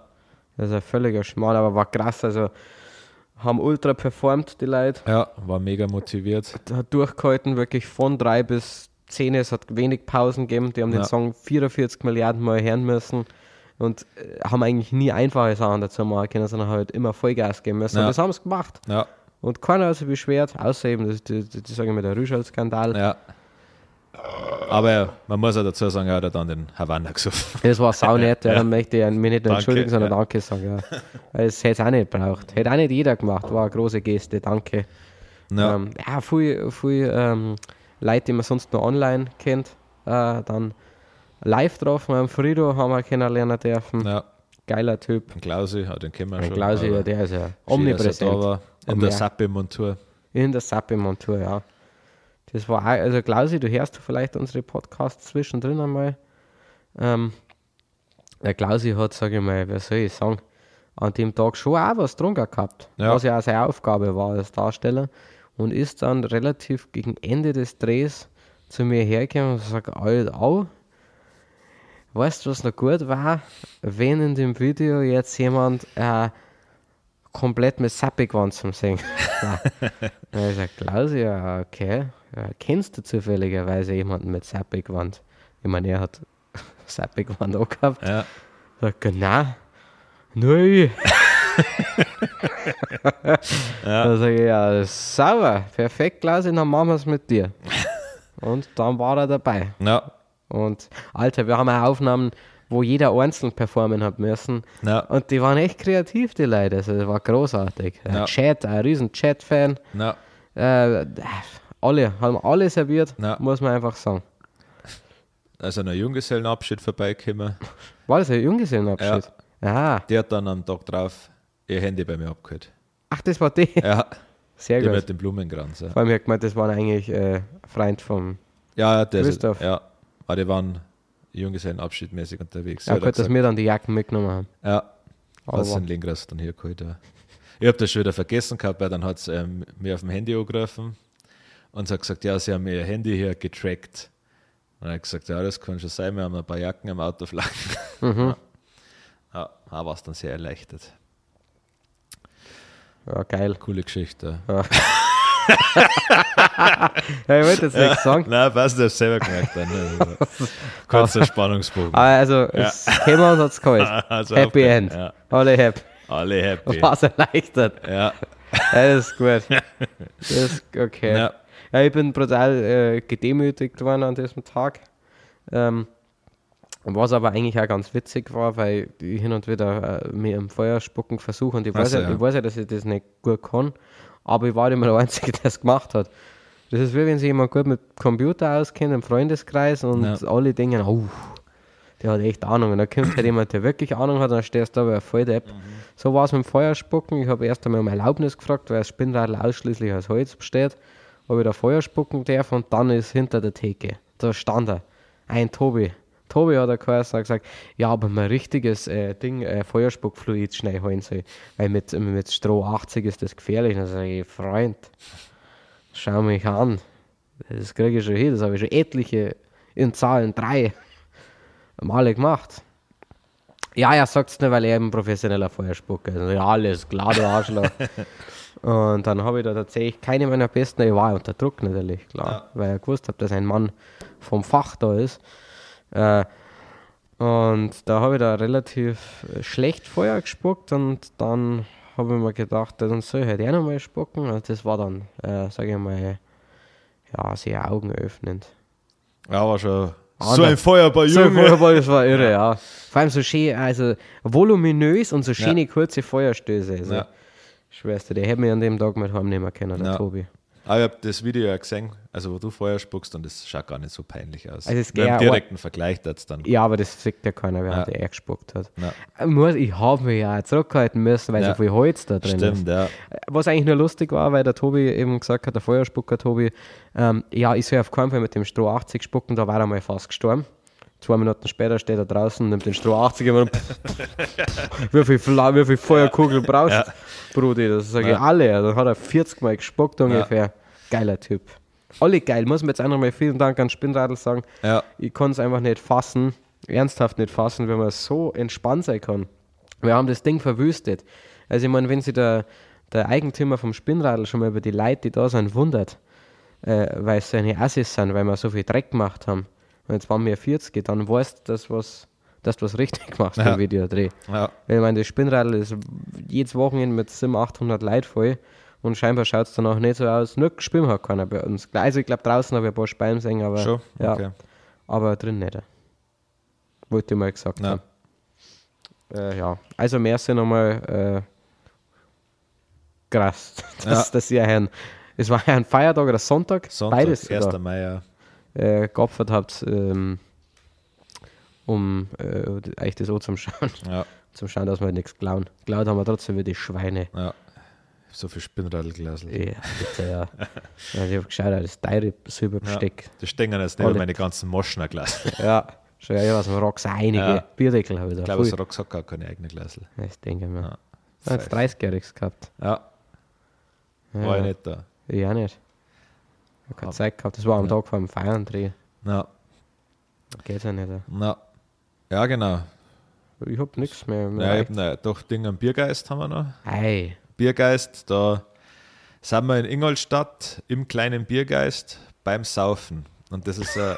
das ist ein völliger Schmal, aber war krass. Also, haben ultra performt, die Leute. ja, war mega motiviert. Hat durchgehalten, wirklich von drei bis zehn. Es hat wenig Pausen gegeben. Die haben den Ja. Song 44 Milliarden Mal hören müssen und äh, haben eigentlich nie einfache Sachen dazu machen können, sondern halt immer Vollgas geben müssen. Ja. Und das haben sie gemacht. Ja, Und keiner hat sich beschwert, außer eben, das, die, die, die sagen immer der Rüschel-Skandal. ja. Aber man muss ja dazu sagen, er hat dann den Havanna gesucht. Das war sau nett, ja. [laughs] Ja. dann möchte ich mich nicht nur entschuldigen, sondern ja. Danke sagen. Ja. Es hätte es auch nicht gebraucht. Hätte auch nicht jeder gemacht, war eine große Geste, danke. Ja, Ähm, ja, viel, viel ähm, Leute, die man sonst nur online kennt, äh, dann live drauf, mit dem Frido haben wir kennenlernen dürfen. ja. Geiler Typ. Den Klausi, ja, den kennen wir Ein schon. Klausi, ja, der ist ja schön, dass er Da omnipräsent. war, in der. Sappe-Montur. In der Sappe-Montur, ja. Das war auch, also Klausi, du hörst vielleicht unsere Podcasts zwischendrin einmal. Ähm, der Klausi hat, sage ich mal, wer soll ich sagen, an dem Tag schon auch was drunter gehabt, Ja. was ja auch seine Aufgabe war als Darsteller und ist dann relativ gegen Ende des Drehs zu mir hergekommen und sagt, Alter, au, weißt du, was noch gut war? Wenn in dem Video jetzt jemand äh, komplett mit Sappigwand zum Singen [laughs] hab ich gesagt, Klausi, ja, okay, ja, kennst du zufälligerweise jemanden mit Sappigwand? Ich meine, er hat [laughs] Sappigwand auch gehabt. Ja. Sagt er, na, nein. [laughs] Dann sage ich, ja, sauber, perfekt, Klausi, dann machen wir es mit dir. Und dann war er dabei. Ja. Und Alter, wir haben auch Aufnahmen, wo jeder einzeln performen hat müssen. Ja. Und die waren echt kreativ, die Leute. Also, das war großartig. Ein Ja. Chat, ein riesen Chat-Fan. Ja. Äh, alle, haben alle serviert, muss man einfach sagen. Also ein Junggesellenabschied vorbeigekommen. War das ein Junggesellenabschied? Ja. Die hat dann am Tag drauf ihr Handy bei mir abgeholt. Ach, das war die. Ja, Sehr die gut. mit dem Blumenkranz. Ja, Vor allem, hab gemeint, das waren eigentlich äh, Freund vom. ja das ist, Christoph. ja. Aber die waren Junggesellenabschiedmäßig unterwegs. Ja, gut, dass gesagt. wir dann die Jacken mitgenommen haben. Ja, was ein Lingras dann hier geholt. Ja. Ich habe das schon wieder vergessen gehabt, weil dann hat es ähm, mir auf dem Handy angerufen und hat gesagt, ja, sie haben ihr Handy hier getrackt. Und er hat gesagt, ja, das kann schon sein, wir haben ein paar Jacken am Auto flaggen. [laughs] Mhm. [laughs] Ja, da war es dann sehr erleichtert. Ja, geil. Coole Geschichte. Ja, [laughs] [laughs] ich wollte jetzt nichts sagen. Nein, passt, ich habe selber gemerkt. Dann, [laughs] also, kurzer Spannungsbogen. [laughs] Also, es käme und hat es geholt. Also, Happy okay, End. Ja, Alle happy. alle happy. War's erleichtert. Ja, Ja, das ist gut. Das ist okay. Ja. Ja. ich bin brutal äh, gedemütigt worden an diesem Tag. Ähm, was aber eigentlich auch ganz witzig war, weil ich hin und wieder äh, mir im Feuer spucken versuche und ich Ach weiß, ja, ja. ich weiß ja, dass ich das nicht gut kann, aber ich war immer der [laughs] Einzige, der es gemacht hat. Das ist wie wenn sich jemand gut mit Computer auskennt im Freundeskreis und Ja. alle denken, oh, der hat echt Ahnung. Und dann kommt halt jemand, der wirklich Ahnung hat, und dann stehst du da wie voll Depp. So war es mit dem Feuerspucken. Ich habe erst einmal um Erlaubnis gefragt, weil das Spinnradl ausschließlich aus Holz besteht, ob ich da Feuer spucken darf und dann ist hinter der Theke. Da stand er. Ein Tobi. Tobi hat er geheißen, hat gesagt, ja, aber mein richtiges äh, Ding, äh, Feuerspuckfluid schnell holen soll. Weil mit, mit Stroh 80 ist das gefährlich. Dann sage ich, Freund, schau mich an. Das kriege ich schon hin. Das habe ich schon etliche in Zahlen drei [laughs] Male gemacht. Ja, er sagt es nicht, weil er eben professioneller Feuerspucker ist. Also, ja, alles klar, du Arschloch. [laughs] und dann habe ich da tatsächlich keine meiner besten, ich war unter Druck natürlich, klar, weil ich gewusst habe, dass ein Mann vom Fach da ist. Äh, und da habe ich da relativ äh, schlecht Feuer gespuckt und dann habe ich mir gedacht, dann soll ich halt auch nochmal spucken. Und das war dann, äh, sage ich mal, ja, sehr augenöffnend. ja war schon Ah, so ein Feuerball, So, Junge. Feuerball, das war irre, ja. Vor allem so schön, also voluminös und so schöne kurze Feuerstöße. Also, Ja. Schwester, der hätte mich an dem Tag mit heimnehmen können, der Ja. Tobi. Aber ich habe das Video ja gesehen, also wo du Feuer spuckst und das schaut gar nicht so peinlich aus. Also es Im direkten Vergleich das dann. Ja, aber das sieht ja keiner, während Ja. er gespuckt hat. Ja. Ich muss- Ich habe mich ja zurückhalten müssen, weil Ja. so viel Holz da drin ist. Stimmt, ja. Was eigentlich nur lustig war, weil der Tobi eben gesagt hat, der Feuerspucker Tobi, ähm, ja, ich soll auf keinen Fall mit dem Stroh 80 spucken, da war er mal fast gestorben. Zwei Minuten später steht er draußen, nimmt den Stroh 80 immer und [laughs] wie viel, Fla wie viel Feuerkugel brauchst Ja. Brudi? Das sage ich alle. Dann hat er 40 Mal gespuckt ungefähr. Geiler Typ. Alle geil. Muss man jetzt auch nochmal vielen Dank an Spinnradl sagen. Ja, Ich kann es einfach nicht fassen, ernsthaft nicht fassen, wenn man so entspannt sein kann. Wir haben das Ding verwüstet. Also ich meine, wenn sich der, der Eigentümer vom Spinnradl schon mal über die Leute, die da sind, wundert, äh, weil es seine Assis sind, weil wir so viel Dreck gemacht haben, und jetzt waren wir 40, dann weißt du, dass, was, dass du was richtig machst Ja. beim Videodreh. ja. Weil ich meine, das Spinnradl ist jedes Wochenende mit 700, 800 Leuten voll und scheinbar schaut es danach nicht so aus. Nur geschwimmen hat keiner bei uns. Also ich glaube, draußen habe ich ein paar Speien gesehen, aber, Schon? ja, Okay. aber drin nicht. Wollte ich mal gesagt Ja. haben. Äh, ja, also merci nochmal. Äh, krass, [laughs] dass, Ja. dass ihr ein, es war ja ein Feiertag oder Sonntag, Sonntag, beides 1. sogar, Mai, ja. äh, geopfert habt, ähm, um äh, euch das auch zum Schauen, ja. zum Schauen, dass wir nichts klauen. Klaut haben wir trotzdem wie die Schweine. ja. So viel Spinnradl gelassen. Ja, bitte, ja. [laughs] ja ich habe geschaut, das teure Silberbesteck. Das stehen jetzt neben Alle. meine ganzen Moschner gelassen. [laughs] Ja. Schon ja, dem Rocks einige Ja. Bierdeckel habe ich da. Ich glaube, das Rucksack hat keine eigene Gläsel. Das denke ich mir. Ja. Ja. Jetzt 30-Jähriges gehabt. Ja, Ja, war ich nicht da. Ich auch nicht. Ich habe keine Zeit gehabt. Das war am Ja. Tag vor dem Feiern drehen. Ja, Geht's ja nicht. ja. na. ja genau. Ich hab nichts mehr. mir Ja, ich reicht. hab, ne, doch, Ding am Biergeist haben wir noch. Ei. Biergeist, da sind wir in Ingolstadt im kleinen Biergeist beim Saufen. Und das ist, äh,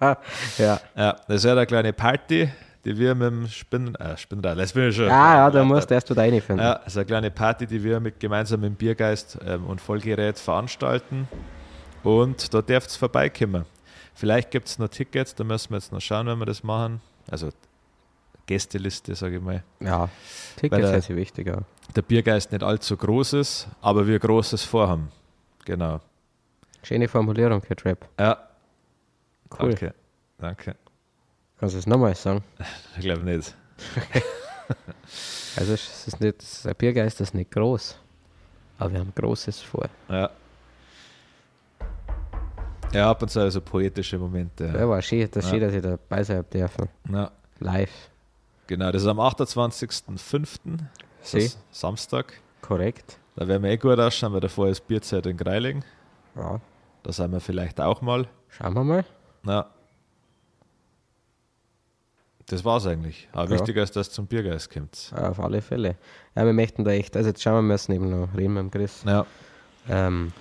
[laughs] Ja. ja, das ist ja eine kleine Party, die wir mit dem Spinn, äh, Spinnrad, das bin ich schon. Ja, ja, da musst du erst wieder reinfinden. Ja, das ist eine kleine Party, die wir mit, gemeinsam mit dem Biergeist ähm, und Vollgerät veranstalten. Und da dürft ihr vorbeikommen. Vielleicht gibt es noch Tickets, da müssen wir jetzt noch schauen, wenn wir das machen. Also Gästeliste, sage ich mal. Ja. Tickets der- sind sie wichtiger. Der Biergeist nicht allzu groß ist, aber wir Großes vorhaben. Genau. Schöne Formulierung, Kid Rap. Ja, Cool. danke. Danke. Kannst du es nochmal sagen? [laughs] Ich glaube nicht. [laughs] Also, es ist nicht, ein Biergeist ist nicht groß. Aber wir haben Großes vor. Ja. Ja, ab und zu so poetische Momente. Ja, war schön, das ist Ja. schön, dass ich dabei sein dürfen. Ja, Live. Genau, das ist am 28.05. Das Sie, ist Samstag. korrekt. Da werden wir eh gut ausschauen, weil davor ist Bierzeit in Greiling. Ja. Da sind wir vielleicht auch mal. Schauen wir mal. Ja. Das war's eigentlich. Aber Ja. wichtiger ist, dass zum Biergeist kommt. Ja, auf alle Fälle. Ja, wir möchten da echt, also jetzt schauen wir müssen eben noch reden mit dem Chris. Ja. Ähm,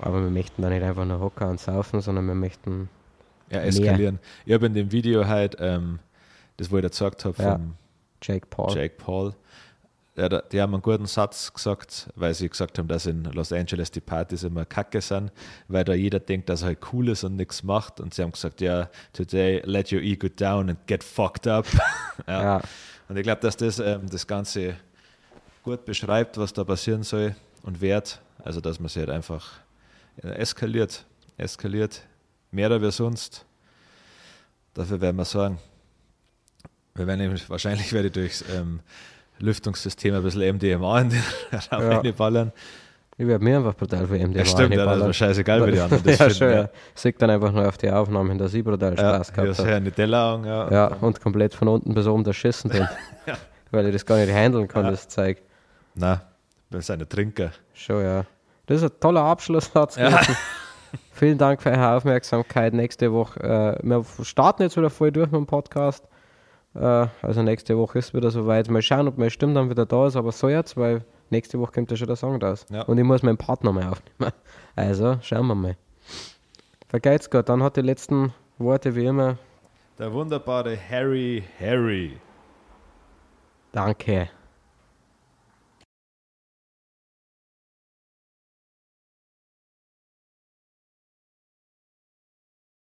aber wir möchten da nicht einfach nur hocken und saufen, sondern wir möchten, Ja, eskalieren. Ich habe in dem Video halt, ähm, das wo ich da gesagt habe, Ja. vom Jake Paul. Jake Paul, ja, die haben einen guten Satz gesagt, weil sie gesagt haben, dass in Los Angeles die Partys immer kacke sind, weil da jeder denkt, dass er halt cool ist und nichts macht. Und sie haben gesagt, ja, today let your ego down and get fucked up. [laughs] ja. Ja, Und ich glaube, dass das ähm, das Ganze gut beschreibt, was da passieren soll und wird. Also, dass man sich halt einfach eskaliert, eskaliert, mehr wie sonst. Dafür werden wir sagen, wir werden wahrscheinlich werde ich durchs ähm, Lüftungssystem ein bisschen MDMA in den Raum Ja. reinballern. ich werde mir einfach brutal für MDMA Ja, stimmt, ja, das ist mir scheißegal, wie die anderen das [laughs] ja, finden. schon, ja. ja. Sieht dann einfach nur auf die Aufnahmen, dass ich brutal Ja, Spaß ja, gehabt habe. eine Dellauung, ja. Ja, und komplett von unten bis oben erschissen bin. [laughs] Weil ich das gar nicht handeln kann, Ja. das Zeug. Nein, wir sind ein Trinker. Schon, ja. Das ist ein toller Abschlusssatz. Ja. Vielen Dank für eure Aufmerksamkeit. Nächste Woche, äh, wir starten jetzt wieder voll durch mit dem Podcast. Äh, also nächste Woche ist wieder soweit. Mal schauen, ob meine Stimme dann wieder da ist, aber so jetzt, weil nächste Woche kommt ja schon der Song raus. Ja. Und ich muss meinen Partner mal aufnehmen. [laughs] Also schauen wir mal. Vergeht's Gott, dann hat die letzten Worte wie immer. Der wunderbare Harry Harry. Danke.